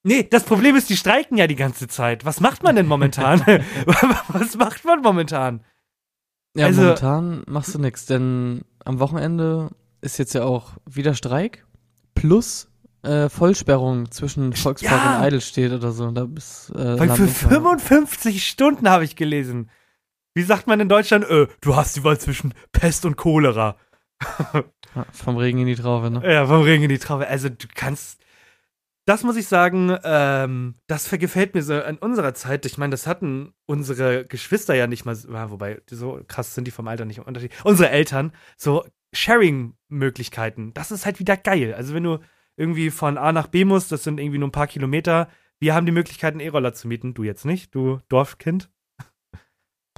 Nee, das Problem ist, die streiken ja die ganze Zeit. Was macht man denn momentan? Was macht man momentan? Ja, Also- momentan machst du nichts, denn am Wochenende ist jetzt ja auch wieder Streik plus äh, Vollsperrung zwischen Volkspark Ja. und Eidelstedt oder so. Da bist, äh, Weil für unter. 55 Stunden habe ich gelesen. Wie sagt man in Deutschland? Äh, du hast die Wahl zwischen Pest und Cholera. Ja, vom Regen in die Traufe, ne? Ja, vom Regen in die Traube. Also du kannst. Das muss ich sagen, ähm, das gefällt mir so an unserer Zeit. Ich meine, das hatten unsere Geschwister ja nicht mal, wobei, so krass sind die vom Alter nicht im Unterschied. Unsere Eltern, so Sharing-Möglichkeiten, das ist halt wieder geil. Also wenn du irgendwie von A nach B musst, das sind irgendwie nur ein paar Kilometer, wir haben die Möglichkeit, einen E-Roller zu mieten. Du jetzt nicht, du Dorfkind.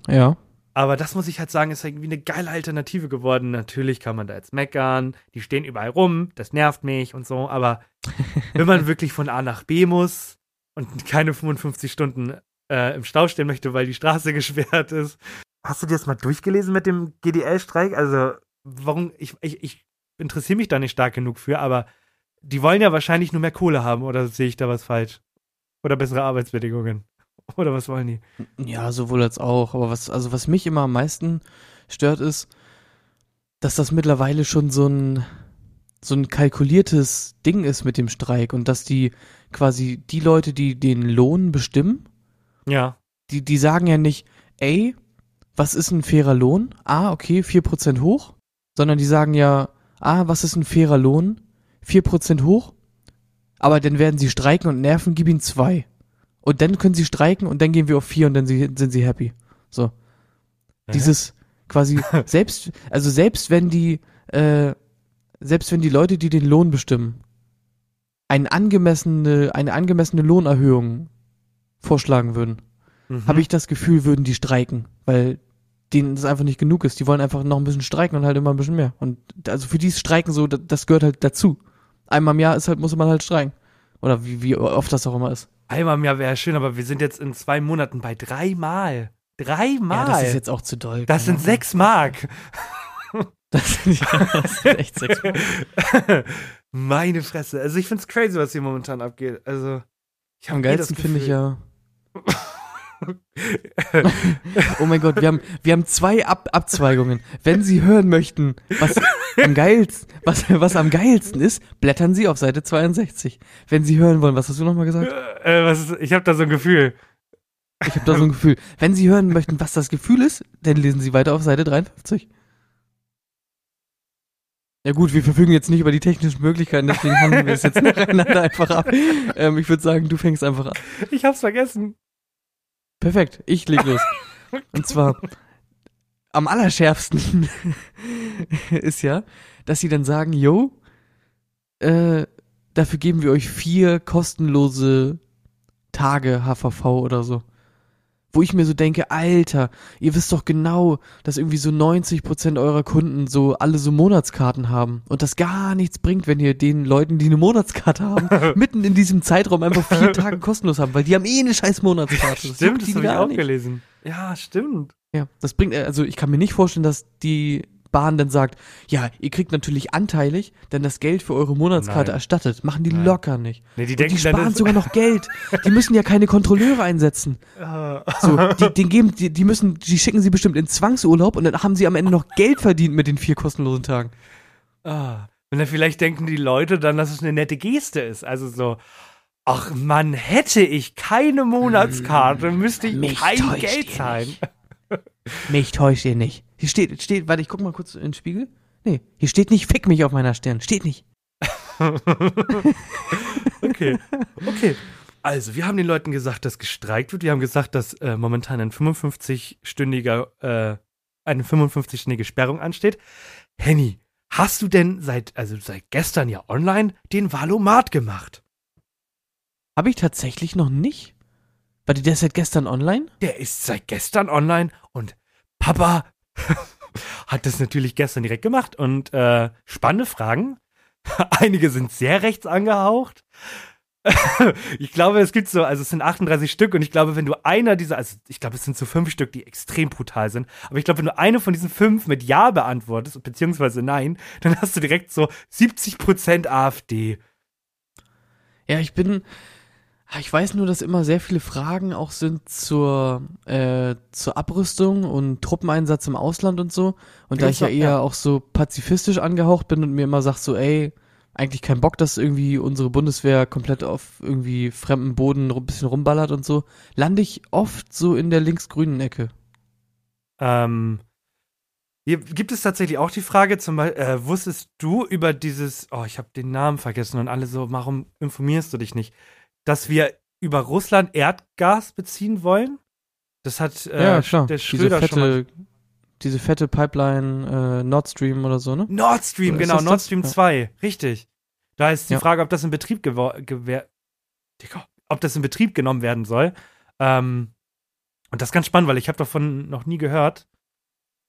Ja. Aber das muss ich halt sagen, ist irgendwie eine geile Alternative geworden. Natürlich kann man da jetzt meckern, die stehen überall rum, das nervt mich und so. Aber wenn man wirklich von A nach B muss und keine 55 Stunden äh, im Stau stehen möchte, weil die Straße gesperrt ist. Hast du dir das mal durchgelesen mit dem GDL-Streik? Also, warum, ich, ich, ich interessiere mich da nicht stark genug für, aber die wollen ja wahrscheinlich nur mehr Kohle haben, oder sehe ich da was falsch? Oder bessere Arbeitsbedingungen? Oder was wollen die? Ja, sowohl als auch. Aber was, also was mich immer am meisten stört, ist, dass das mittlerweile schon so ein, so ein kalkuliertes Ding ist mit dem Streik und dass die quasi die Leute, die den Lohn bestimmen, Ja. die, die sagen ja nicht, ey, was ist ein fairer Lohn? Ah, okay, 4% hoch. Sondern die sagen ja, ah, was ist ein fairer Lohn? 4% hoch. Aber dann werden sie streiken und nerven, gib ihnen zwei. Und dann können sie streiken und dann gehen wir auf vier und dann sie, sind sie happy. So. Dieses quasi, selbst, also selbst wenn die, äh, selbst wenn die Leute, die den Lohn bestimmen, eine angemessene, eine angemessene Lohnerhöhung vorschlagen würden, Mhm. habe ich das Gefühl, würden die streiken, weil denen das einfach nicht genug ist. Die wollen einfach noch ein bisschen streiken und halt immer ein bisschen mehr. Und also für die ist Streiken so, da- das gehört halt dazu. Einmal im Jahr ist halt, muss man halt streiken. Oder wie, wie oft das auch immer ist. Einmal im Jahr wäre schön, aber wir sind jetzt in zwei Monaten bei dreimal. Dreimal. Ja, das ist jetzt auch zu doll. Das sind sechs Mark. Das sind, ja, das sind echt sechs. Meine Fresse. Also ich find's crazy, was hier momentan abgeht. Also ich hab Am eh geilsten finde ich ja. oh mein Gott, wir haben, wir haben zwei Ab Abzweigungen. Wenn Sie hören möchten, was am geilsten, was, was am geilsten ist, blättern Sie auf Seite 62. Wenn Sie hören wollen, was hast du nochmal gesagt? Äh, was ist, ich habe da so ein Gefühl. Ich habe da so ein Gefühl. Wenn Sie hören möchten, was das Gefühl ist, dann lesen Sie weiter auf Seite 53. Ja gut, wir verfügen jetzt nicht über die technischen Möglichkeiten, deswegen handeln wir es jetzt nacheinander einfach ab. Ähm, ich würde sagen, du fängst einfach an. Ich hab's vergessen. Perfekt, ich leg los. Und zwar am allerschärfsten ist ja, dass sie dann sagen, yo, äh, dafür geben wir euch vier kostenlose Tage HVV oder so. Wo ich mir so denke, Alter, ihr wisst doch genau, dass irgendwie so 90% eurer Kunden so alle so Monatskarten haben und das gar nichts bringt, wenn ihr den Leuten, die eine Monatskarte haben, mitten in diesem Zeitraum einfach vier Tage kostenlos haben, weil die haben eh eine scheiß Monatskarte. Das Stimmt, das die habe ich auch nicht. gelesen. Ja, stimmt. Ja, das bringt, äh, also ich kann mir nicht vorstellen, dass die Bahn dann sagt, ja, ihr kriegt natürlich anteilig dann das Geld für eure Monatskarte Nein. erstattet. Machen die Nein. locker nicht. Nee, die Und denken die sparen sogar noch Geld. Die müssen ja keine Kontrolleure einsetzen. Ah. So, die, den geben, die, die müssen, die schicken sie bestimmt in Zwangsurlaub und dann haben sie am Ende noch Geld verdient mit den vier kostenlosen Tagen. Ah. Und dann vielleicht denken die Leute dann, dass es eine nette Geste ist. Also so, ach man, hätte ich keine Monatskarte, müsste ich Mich kein Geld zahlen. Mich täuscht ihr nicht. Hier steht, steht, warte, ich guck mal kurz in den Spiegel. Nee, hier steht nicht, fick mich auf meiner Stirn. Steht nicht. Okay, okay. Also, wir haben den Leuten gesagt, dass gestreikt wird. Wir haben gesagt, dass äh, momentan ein 55-stündiger, äh, eine 55-stündige Sperrung ansteht. Henny, hast du denn seit, also seit gestern ja online den Valomat gemacht? Habe ich tatsächlich noch nicht? Warte, der ist seit gestern online? Der ist seit gestern online und Papa hat das natürlich gestern direkt gemacht und äh, spannende Fragen. Einige sind sehr rechts angehaucht. ich glaube, es gibt so, also es sind 38 Stück und ich glaube, wenn du einer dieser, also ich glaube, es sind so fünf Stück, die extrem brutal sind, aber ich glaube, wenn du eine von diesen fünf mit Ja beantwortest, beziehungsweise Nein, dann hast du direkt so 70% AfD. Ja, ich bin. Ah, Ich weiß nur, dass immer sehr viele Fragen auch sind zur, äh, zur Abrüstung und Truppeneinsatz im Ausland und so. Und da Ja, ich ja so, eher ja. auch so pazifistisch angehaucht bin und mir immer sag so, ey, eigentlich kein Bock, dass irgendwie unsere Bundeswehr komplett auf irgendwie fremdem Boden ein bisschen rumballert und so, lande ich oft so in der linksgrünen Ecke. Ähm, hier gibt es tatsächlich auch die Frage, zum Beispiel, äh, wusstest du über dieses, oh, ich habe den Namen vergessen und alle so, warum informierst du dich nicht, dass wir über Russland Erdgas beziehen wollen? Das hat äh, ja, klar. der Diese Schröder schon mal. fette, diese fette Pipeline, äh, Nord Stream oder so, ne? Nord Stream, genau, Nord das? Stream Ja. 2, richtig. Da ist die Ja. Frage, ob das in Betrieb gewer ob das in Betrieb genommen werden soll. Ähm, und das ist ganz spannend, weil ich habe davon noch nie gehört.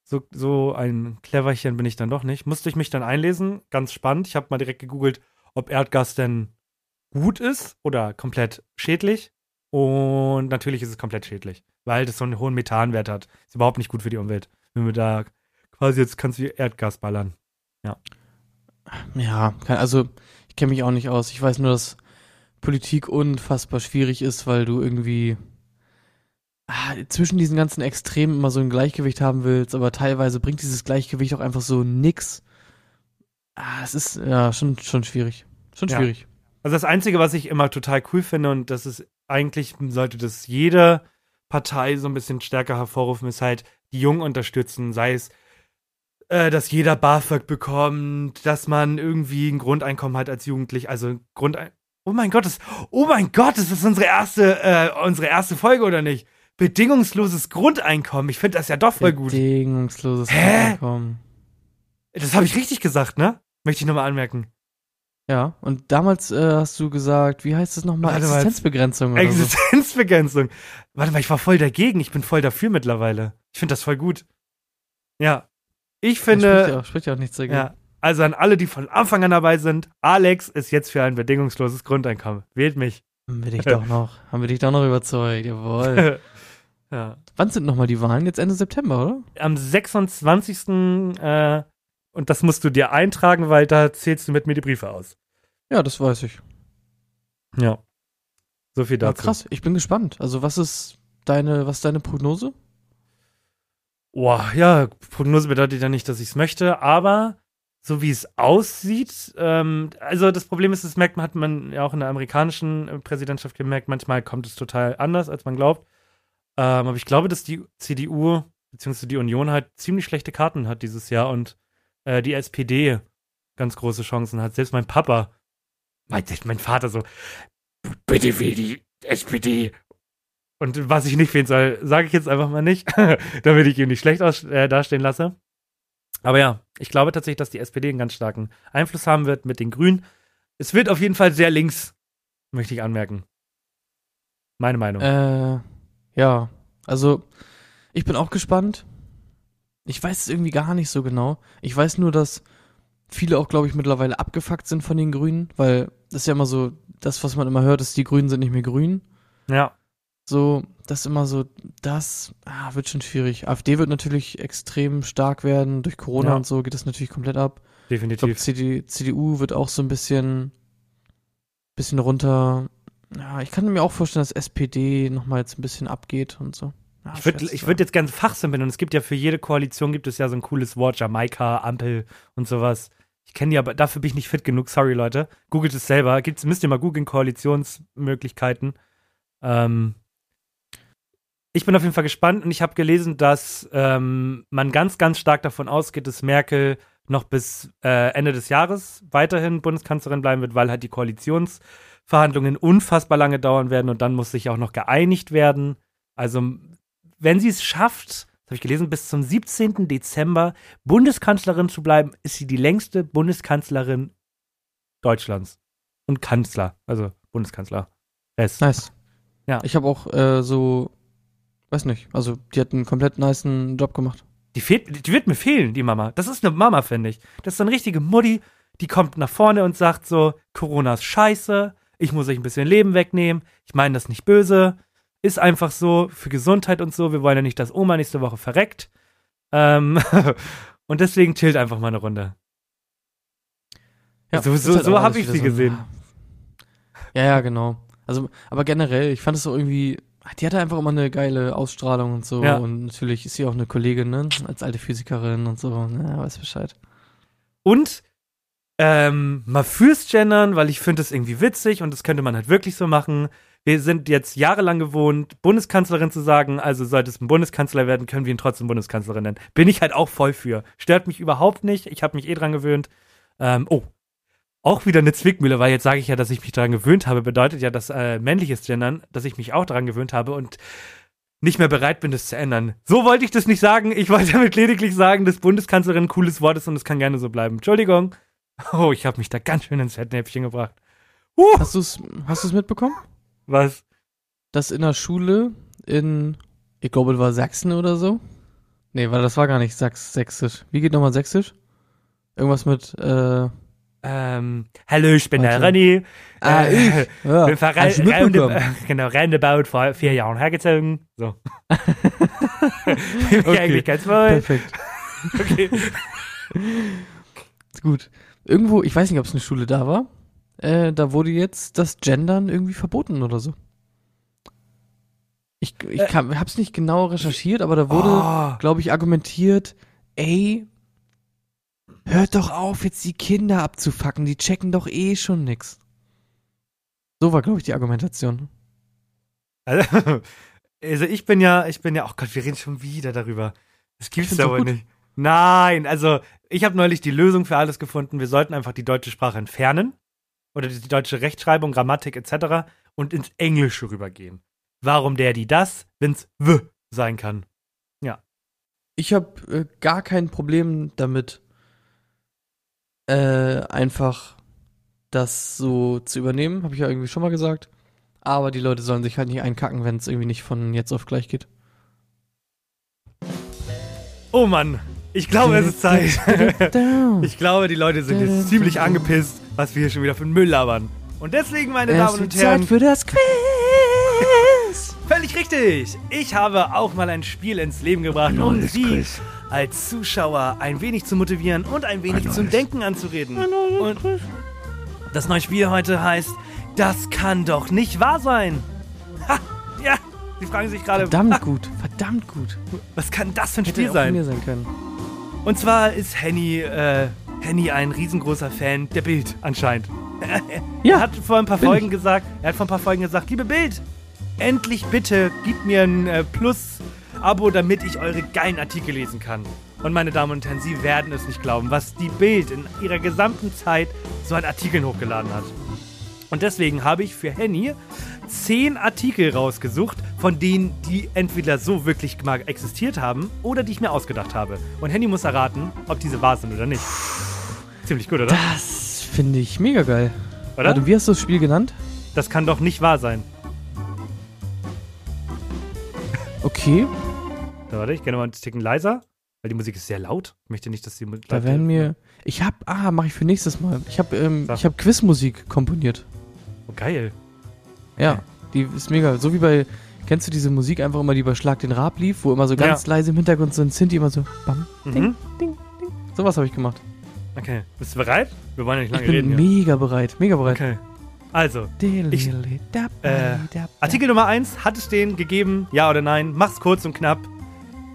So, so ein Cleverchen bin ich dann doch nicht. Musste ich mich dann einlesen. Ganz spannend. Ich habe mal direkt gegoogelt, ob Erdgas denn gut ist oder komplett schädlich. Und natürlich ist es komplett schädlich, weil das so einen hohen Methanwert hat. Ist überhaupt nicht gut für die Umwelt. Wenn wir da quasi jetzt kannst du Erdgas ballern. Ja, kann, also ich kenne mich auch nicht aus. Ich weiß nur, dass Politik unfassbar schwierig ist, weil du irgendwie ah, zwischen diesen ganzen Extremen immer so ein Gleichgewicht haben willst, aber teilweise bringt dieses Gleichgewicht auch einfach so nix. Ah, es ist ja schon, schon schwierig. Schon Ja. Also das Einzige, was ich immer total cool finde und das ist eigentlich sollte das jede Partei so ein bisschen stärker hervorrufen, ist halt die Jungen unterstützen, sei es äh, dass jeder BAföG bekommt, dass man irgendwie ein Grundeinkommen hat als Jugendlich, also Grundein Oh mein Gott, das, oh mein Gott, das ist unsere erste, äh, unsere erste Folge oder nicht? Bedingungsloses Grundeinkommen. Ich finde das ja doch voll gut. Bedingungsloses Hä? Einkommen. Das habe ich richtig gesagt, ne? Möchte ich nochmal anmerken. Ja, und damals äh, hast du gesagt, wie heißt das nochmal? Warte. Existenzbegrenzung oder so. Existenzbegrenzung. Warte mal, ich war voll dagegen. Ich bin voll dafür mittlerweile. Ich finde das voll gut. Ja. Ich Spricht finde, ja auch, spricht ja auch nichts dagegen. ja. Also an alle, die von Anfang an dabei sind, Alex ist jetzt für ein bedingungsloses Grundeinkommen. Wählt mich. Haben wir dich doch noch, haben wir dich doch noch überzeugt, jawohl. ja. Wann sind nochmal die Wahlen? Jetzt Ende September, oder? Am 26. Äh, und das musst du dir eintragen, weil da zählst du mit mir die Briefe aus. Ja, das weiß ich. Ja. So viel Ja, dazu. krass, ich bin gespannt. Also was ist deine, was ist deine Prognose? Boah, ja, Prognose bedeutet ja nicht, dass ich es möchte, aber so wie es aussieht, ähm, also das Problem ist, das merkt man, hat man ja auch in der amerikanischen äh, Präsidentschaft gemerkt, manchmal kommt es total anders, als man glaubt. Ähm, aber ich glaube, dass die CDU bzw. die Union halt ziemlich schlechte Karten hat dieses Jahr und äh, die SPD ganz große Chancen hat. Selbst mein Papa, mein, mein Vater so, bitte wähl die SPD. Und was ich nicht wählen soll, sage ich jetzt einfach mal nicht, damit ich ihn nicht schlecht aus, äh, dastehen lasse. Aber ja, ich glaube tatsächlich, dass die SPD einen ganz starken Einfluss haben wird mit den Grünen. Es wird auf jeden Fall sehr links, möchte ich anmerken. Meine Meinung. Äh, ja, also ich bin auch gespannt. Ich weiß es irgendwie gar nicht so genau. Ich weiß nur, dass viele auch, glaube ich, mittlerweile abgefuckt sind von den Grünen, weil das ist ja immer so, das, was man immer hört, ist, die Grünen sind nicht mehr grün. ja. So, das ist immer so, das ah, wird schon schwierig. AfD wird natürlich extrem stark werden. Durch Corona Ja. und so geht das natürlich komplett ab. Definitiv. CD, CDU wird auch so ein bisschen, bisschen runter. Ja, ich kann mir auch vorstellen, dass SPD nochmal jetzt ein bisschen abgeht und so. Ja, Ich würde würd jetzt ganz fachsimpeln und es gibt ja für jede Koalition gibt es ja so ein cooles Wort, Jamaika, Ampel und sowas. Ich kenne die aber, dafür bin ich nicht fit genug, sorry Leute. Googelt es selber. Gibt's, müsst ihr mal googeln, Koalitionsmöglichkeiten. Ähm, ich bin auf jeden Fall gespannt und ich habe gelesen, dass ähm, man ganz, ganz stark davon ausgeht, dass Merkel noch bis äh, Ende des Jahres weiterhin Bundeskanzlerin bleiben wird, weil halt die Koalitionsverhandlungen unfassbar lange dauern werden und dann muss sich auch noch geeinigt werden. Also, wenn sie es schafft, das habe ich gelesen, bis zum 17. Dezember Bundeskanzlerin zu bleiben, ist sie die längste Bundeskanzlerin Deutschlands. Und Kanzler, also Bundeskanzler. Rest. Nice. Ja. Ich habe auch äh, so, weiß nicht, also die hat einen komplett niceen Job gemacht. Die, fehlt, die wird mir fehlen, die Mama. Das ist eine Mama, finde ich. Das ist so eine richtige Mutti, die kommt nach vorne und sagt so, Corona ist scheiße, ich muss euch ein bisschen Leben wegnehmen, ich meine das nicht böse, ist einfach so für Gesundheit und so, wir wollen ja nicht, dass Oma nächste Woche verreckt. Ähm, und deswegen chillt einfach mal eine Runde. So- ist so- halt so auch hab alles ich sie gesehen. Ja, ja, genau. Also, aber generell, ich fand es so irgendwie, die hatte einfach immer eine geile Ausstrahlung und so. Ja. Und natürlich ist sie auch eine Kollegin, ne? Als alte Physikerin und so. Ja, weiß Bescheid. Und ähm, mal fürs Gendern, weil ich finde das irgendwie witzig und das könnte man halt wirklich so machen. Wir sind jetzt jahrelang gewohnt, Bundeskanzlerin zu sagen, also sollte es ein Bundeskanzler werden, können wir ihn trotzdem Bundeskanzlerin nennen. Bin ich halt auch voll für. Stört mich überhaupt nicht. Ich habe mich eh dran gewöhnt. Ähm, oh, auch wieder eine Zwickmühle, weil jetzt sage ich ja, dass ich mich dran gewöhnt habe, bedeutet ja, dass äh, männliches Gendern, dass ich mich auch dran gewöhnt habe und nicht mehr bereit bin, das zu ändern. So wollte ich das nicht sagen. Ich wollte damit lediglich sagen, dass Bundeskanzlerin ein cooles Wort ist und es kann gerne so bleiben. Entschuldigung. Oh, ich habe mich da ganz schön ins Fettnäpfchen gebracht. Uh, Hast du es hast mitbekommen? Was? Dass in der Schule in, ich glaube, das war Sachsen oder so. Nee, weil das war gar nicht Sachs, Sächsisch. Wie geht nochmal Sächsisch? Irgendwas mit, äh, Ähm, hallo, ich bin der Warte. René. ah, Äh, ich. Ja, bin du mitbekommen? roundabout, genau, roundabout vor vier Jahren hergezogen. So. bin Okay. eigentlich ganz wohl. Perfekt. Okay. Gut. Irgendwo, ich weiß nicht, ob es eine Schule da war, äh, da wurde jetzt das Gendern irgendwie verboten oder so. Ich, ich Äh. kann, hab's nicht genau recherchiert, aber da wurde, Oh, glaube ich, argumentiert, ey, hört doch auf, jetzt die Kinder abzufacken, die checken doch eh schon nix. So war, glaube ich, die Argumentation. also, also ich bin ja, ich bin ja, oh Gott, wir reden schon wieder darüber. Das gibt's ja auch wohl nicht. Nein, also ich habe neulich die Lösung für alles gefunden. Wir sollten einfach die deutsche Sprache entfernen oder die deutsche Rechtschreibung, Grammatik etc. und ins Englische rübergehen. Warum der, die, das, wenn's w sein kann. Ich habe äh, gar kein Problem damit, äh, einfach das so zu übernehmen. Habe ich ja irgendwie schon mal gesagt. Aber die Leute sollen sich halt nicht einkacken, wenn es irgendwie nicht von jetzt auf gleich geht. Oh Mann, ich glaube, es ist Zeit. Ich glaube, die Leute sind jetzt ziemlich angepisst, was wir hier schon wieder für einen Müll labern. Und deswegen, meine es Damen und Herren, Zeit für das Quiz. völlig richtig. Ich habe auch mal ein Spiel ins Leben gebracht, um Sie als Zuschauer ein wenig zu motivieren und ein wenig zum Denken anzureden. Und das neue Spiel heute heißt, das kann doch nicht wahr sein. Ha, ja, Sie fragen sich gerade, Verdammt gut, verdammt gut. was kann das für ein Hätte Spiel sein? mir sein können. Und zwar ist Henny, äh, Henny ein riesengroßer Fan der Bild anscheinend. Er hat vor ein paar Folgen ich. gesagt, er hat vor ein paar Folgen gesagt, liebe Bild, endlich bitte gib mir ein äh, Plus-Abo, damit ich eure geilen Artikel lesen kann. Und meine Damen und Herren, Sie werden es nicht glauben, was die Bild in ihrer gesamten Zeit so an Artikeln hochgeladen hat. Und deswegen habe ich für Henny zehn Artikel rausgesucht, von denen die entweder so wirklich mal existiert haben oder die ich mir ausgedacht habe. Und Henny muss erraten, ob diese wahr sind oder nicht. Ziemlich gut, oder? Das finde ich mega geil. Oder? Warte, wie hast du das Spiel genannt? Das kann doch nicht wahr sein. Okay, So, warte, ich gehe nochmal ein Ticken leiser, weil die Musik ist sehr laut. Ich möchte nicht, dass die Musik da werden mir. Ich hab. Ah, mache ich für nächstes Mal. Ich habe ähm, ich hab Quizmusik komponiert. Oh, geil. Ja, die ist mega. So wie bei. Kennst du diese Musik einfach immer, die bei Schlag den Rab lief, wo immer so ganz leise im Hintergrund so ein Sinti immer so bam, ding, Mhm. ding, ding. Sowas habe ich gemacht. Okay. Bist du bereit? Wir wollen ja nicht Ich lange bin reden hier. mega bereit, mega bereit. Okay. Also, Ich- äh, Artikel Nummer 1, hat es den gegeben? Ja oder nein? Mach's kurz und knapp.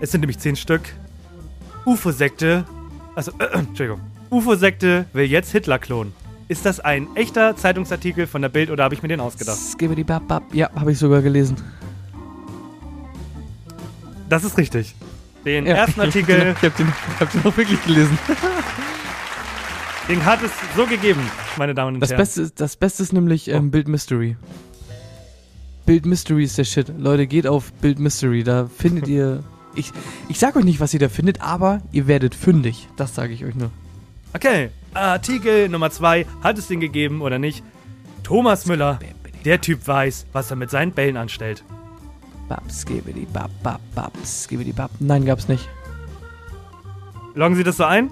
Es sind nämlich 10 Stück. UFO-Sekte. Also, äh, Entschuldigung. UFO-Sekte will jetzt Hitler klonen. Ist das ein echter Zeitungsartikel von der Bild oder habe ich mir den ausgedacht? Skibbidi bap, bap. Ja, habe ich sogar gelesen. Das ist richtig. Den Ja. ersten Artikel, Ich habe den, ich hab den auch wirklich gelesen. den hat es so gegeben, meine Damen und Das Herren. Beste, ist, das Beste ist nämlich ähm, Bild Mystery. Bild Mystery ist der Shit. Leute, geht auf Bild Mystery. Da findet ihr. Ich, ich sag euch nicht, was ihr da findet, aber ihr werdet fündig. Das sage ich euch nur. Okay, Artikel Nummer 2, hat es den gegeben oder nicht? Thomas Müller, der Typ weiß, was er mit seinen Bällen anstellt. Bap, skibbidi, bap, bap, bap, skibbidi, bap. Nein, gab's nicht. Loggen Sie das so ein?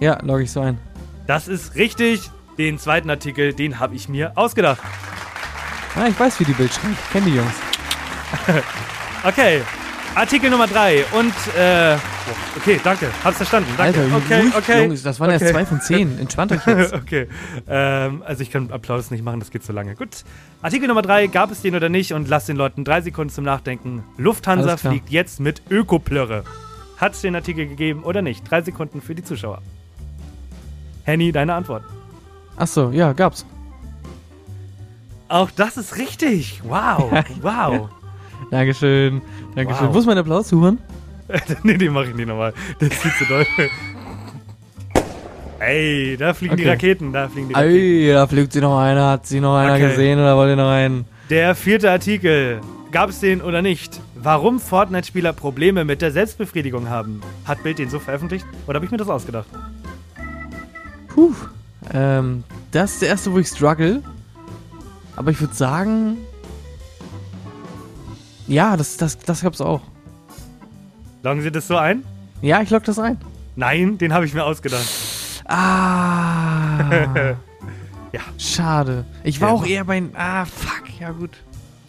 Ja, log ich so ein. Das ist richtig. Den zweiten Artikel, den habe ich mir ausgedacht. Ah, ich weiß, wie die Bild schreibt. Ich kenn die Jungs. Okay, Artikel Nummer 3 und, äh, okay, danke, hab's verstanden, danke. Alter, okay, ruhig, okay. Jungs, das waren erst okay. zwei von zehn. Entspannt euch jetzt. okay, ähm, also ich kann Applaus nicht machen, das geht zu lange. Gut, Artikel Nummer 3, gab es den oder nicht und lasst den Leuten drei Sekunden zum Nachdenken. Lufthansa fliegt jetzt mit Ökoplörre. Hat es den Artikel gegeben oder nicht? Drei Sekunden für die Zuschauer. Henny, deine Antwort. Achso, ja, gab's. Auch das ist richtig. Wow, wow. Dankeschön. Dankeschön. Wow. Wo ist mein Applaus, Huren? nee, den mache ich nicht nochmal. Das ist viel zu doll. Ey, da fliegen die Okay. Raketen, da fliegen die Raketen. Ey, da fliegt sie noch einer. Hat sie noch einer Okay. gesehen oder wollt ihr noch einen? Der vierte Artikel. Gab es den oder nicht? Warum Fortnite-Spieler Probleme mit der Selbstbefriedigung haben? Hat Bild den so veröffentlicht? Oder habe ich mir das ausgedacht? Puh. Ähm, das ist der erste, wo ich struggle. Aber ich würde sagen. Ja, das, das, das gab's auch. Loggen Sie das so ein? Ja, ich log das ein. Nein, den habe ich mir ausgedacht. Ah. Ja. Schade. Ich war Ja. auch eher bei. Ah, fuck. Ja, gut.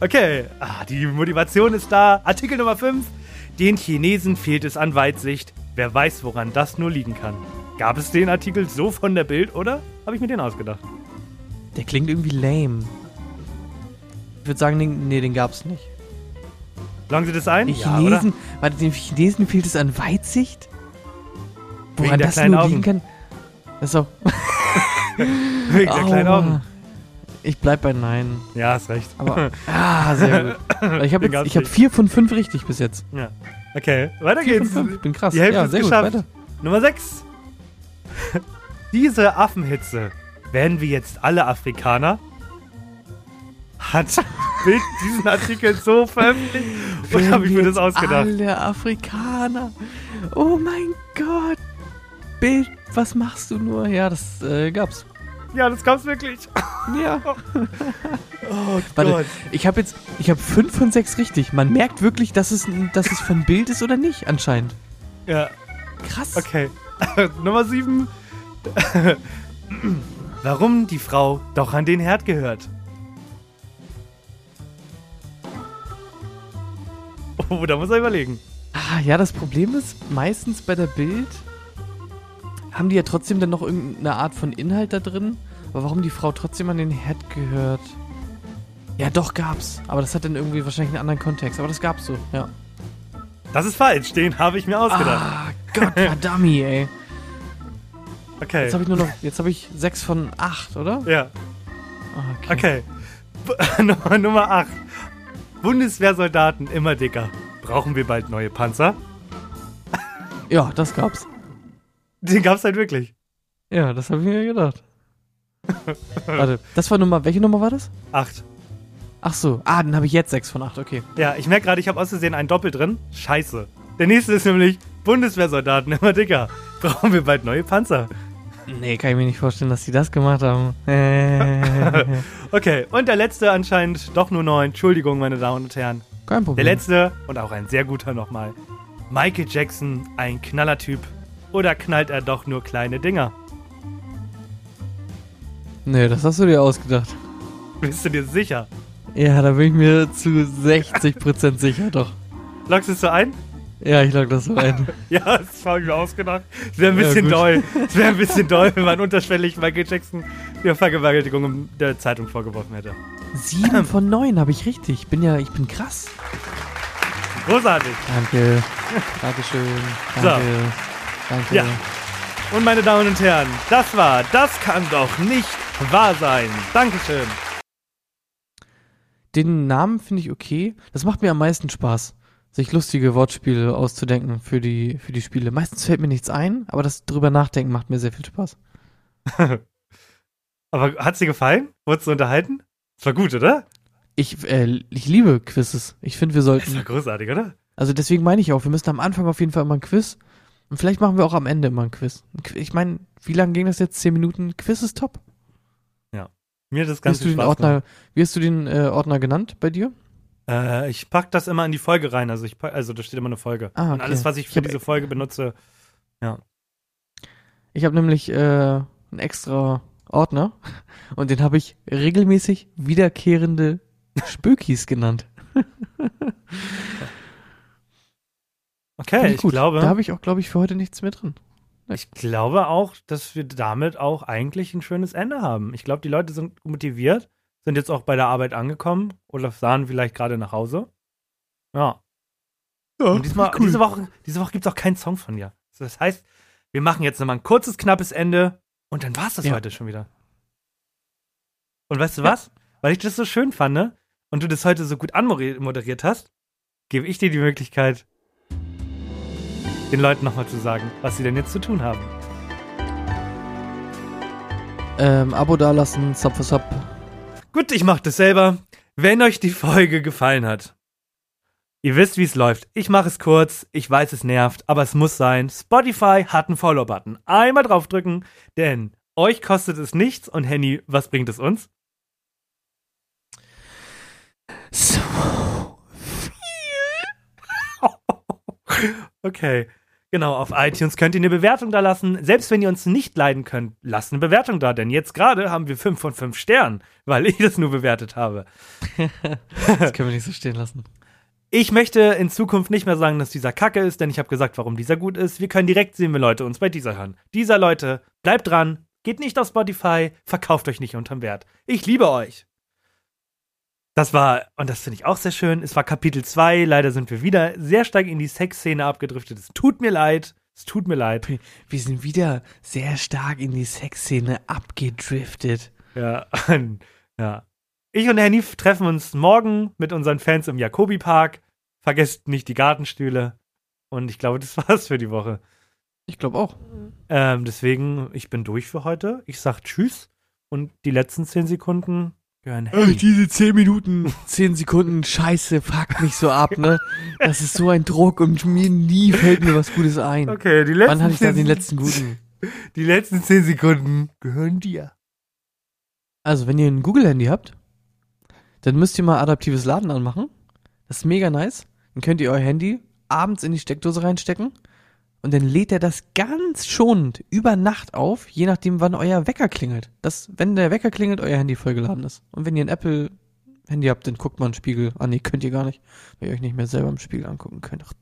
Okay, ah, die Motivation ist da. Artikel Nummer 5. Den Chinesen fehlt es an Weitsicht. Wer weiß, woran das nur liegen kann. Gab es den Artikel so von der Bild oder habe ich mir den ausgedacht? Der klingt irgendwie lame. Ich würde sagen, den, nee, den gab's nicht. Loggen Sie das ein? Den Chinesen. warte, den Chinesen fehlt es an Weitsicht? Wegen Woran der das kleinen nur Augen. kann? Ist auch. Wegen der kleinen. Augen. Ich bleib bei Nein. Ja, hast recht. Aber. ah, sehr gut. Ich habe hab vier von fünf richtig bis jetzt. Ja. Okay, weiter Vier geht's. von fünf. Ich bin krass. Die Hälfte ja, ist geschafft. gut. Nummer 6. Diese Affenhitze. Werden wir jetzt alle Afrikaner? Hat Bild diesen Artikel so veröffentlicht? Oder habe ich mir das ausgedacht? Alle Afrikaner. Oh mein Gott. Bild, was machst du nur? Ja, das äh, gab's. Ja, das gab's wirklich. Ja. Oh Warte, Gott. ich habe jetzt, ich habe fünf von sechs richtig. Man merkt wirklich, dass es, dass es von Bild ist oder nicht, anscheinend. Ja, Krass. okay. Nummer 7. Warum die Frau doch an den Herd gehört. Oh, da muss er überlegen. Ah, ja, das Problem ist, meistens bei der Bild haben die ja trotzdem dann noch irgendeine Art von Inhalt da drin. Aber warum die Frau trotzdem an den Herd gehört? Ja, doch gab's. Aber das hat dann irgendwie wahrscheinlich einen anderen Kontext. Aber das gab's so, ja. Das ist falsch, den habe ich mir ausgedacht. Ah, Gott, verdammt, ey. Okay. Jetzt habe ich nur noch, jetzt habe ich sechs von acht, oder? Ja, Ah, okay. Nummer, Nummer 8. Bundeswehrsoldaten immer dicker. Brauchen wir bald neue Panzer? Ja, das gab's. Den gab's halt wirklich. Ja, das habe ich mir gedacht. Warte, das war Nummer, welche Nummer war das? Acht. Ach so, ah, dann habe ich jetzt 6 von 8, okay. Ja, ich merke gerade, ich habe aus Versehen einen Doppel drin. Scheiße. Der nächste ist nämlich Bundeswehrsoldaten immer dicker. Brauchen wir bald neue Panzer. Nee, kann ich mir nicht vorstellen, dass die das gemacht haben. Äh, Okay, und der letzte anscheinend doch nur neun. Entschuldigung, meine Damen und Herren. Kein Der Problem. letzte und auch ein sehr guter nochmal. Michael Jackson, ein Knallertyp. Oder knallt er doch nur kleine Dinger? Nee, das hast du dir ausgedacht. Bist du dir sicher? Ja, da bin ich mir zu 60% sicher, doch. Lockst du es so ein? Ja, ich lag das so ein. Ja, das habe ich mir ausgedacht. Es wäre ein Ja, bisschen gut. doll. Es wäre ein bisschen doll, wenn man unterschwellig Michael Jackson der Vergewaltigung in der Zeitung vorgeworfen hätte. Sieben von neun habe ich richtig. Ich bin ja, ich bin krass. Großartig. Danke. Dankeschön. Danke. Danke. Ja. Und meine Damen und Herren, das war Das kann doch nicht wahr sein. Dankeschön. Den Namen finde ich okay. Das macht mir am meisten Spaß, sich lustige Wortspiele auszudenken für die, für die Spiele. Meistens fällt mir nichts ein, aber das drüber nachdenken macht mir sehr viel Spaß. Aber hat's dir gefallen? Wurdest du unterhalten? Das war gut, oder? Ich, äh, ich liebe Quizzes. Ich finde, wir Das war sollten. großartig, oder? Also deswegen meine ich auch, wir müssen am Anfang auf jeden Fall immer ein Quiz. Und vielleicht machen wir auch am Ende immer ein Quiz. Ich meine, wie lange ging das jetzt? Zehn Minuten? Quiz ist top. Mir hat das Wie ganz hast du viel den Spaß Ordner, wie hast du den äh, Ordner genannt bei dir? Äh, ich pack das immer in die Folge rein. Also, ich pack, also da steht immer eine Folge. Ah, Und okay. alles, was ich Ich für hab- diese Folge benutze. Ich habe nämlich äh, einen extra Ordner und den habe ich regelmäßig wiederkehrende Spökis genannt. Okay, ich gut. glaube, Da habe ich auch, glaube ich, für heute nichts mehr drin. ich glaube auch, dass wir damit auch eigentlich ein schönes Ende haben. Ich glaube, die Leute sind motiviert, sind jetzt auch bei der Arbeit angekommen oder sahen vielleicht gerade nach Hause. Ja. Ja, Und diesmal, diese Woche, diese Woche gibt es auch keinen Song von dir. Das heißt, wir machen jetzt nochmal ein kurzes, knappes Ende und dann war es das Ja. heute schon wieder. Und weißt du Ja. was? Weil ich das so schön fand ne? und du das heute so gut anmoderiert hast, gebe ich dir die Möglichkeit, den Leuten nochmal zu sagen, was sie denn jetzt zu tun haben. Ähm, Abo dalassen, Sub für Sub. Gut, ich mache das selber. Wenn euch die Folge gefallen hat, ihr wisst, wie es läuft. Ich mache es kurz, ich weiß, es nervt, aber es muss sein. Spotify hat einen Follow-Button. Einmal draufdrücken, denn euch kostet es nichts und Henny, was bringt es uns? So. Okay. Genau, auf iTunes könnt ihr eine Bewertung da lassen. Selbst wenn ihr uns nicht leiden könnt, lasst eine Bewertung da, denn jetzt gerade haben wir 5 von 5 Sternen, weil ich das nur bewertet habe. Das können wir nicht so stehen lassen. Ich möchte in Zukunft nicht mehr sagen, dass dieser Kacke ist, denn ich habe gesagt, warum dieser gut ist. Wir können direkt sehen, wenn Leute uns bei dieser hören. Dieser Leute, bleibt dran, geht nicht auf Spotify, verkauft euch nicht unterm Wert. Ich liebe euch. Das war, und das finde ich auch sehr schön, es war Kapitel 2. Leider sind wir wieder sehr stark in die Sexszene abgedriftet. Es tut mir leid. Es tut mir leid. Wir sind wieder sehr stark in die Sexszene abgedriftet. Ja, ja. Ich und Henny treffen uns morgen mit unseren Fans im Jakobi-Park. Vergesst nicht die Gartenstühle. Und ich glaube, das war's für die Woche. Ich glaube auch. Ähm, deswegen, ich bin durch für heute. Ich sag Tschüss. Und die letzten zehn Sekunden gehören Ey, Henny. diese 10 Minuten, 10 Sekunden Scheiße, fuck mich so ab, ne? Das ist so ein Druck und mir nie fällt mir was Gutes ein. Okay, die letzten, Wann hatte ich da den letzten guten? die letzten zehn Sekunden gehören dir. Also, wenn ihr ein Google-Handy habt, dann müsst ihr mal adaptives Laden anmachen. Das ist mega nice. Dann könnt ihr euer Handy abends in die Steckdose reinstecken und dann lädt er das ganz schonend über Nacht auf, je nachdem, wann euer Wecker klingelt. Das, wenn der Wecker klingelt, euer Handy vollgeladen ist. Und wenn ihr ein Apple-Handy habt, dann guckt mal einen Spiegel. Ah, nee, könnt ihr gar nicht, weil ihr euch nicht mehr selber im Spiegel angucken könnt. Ach.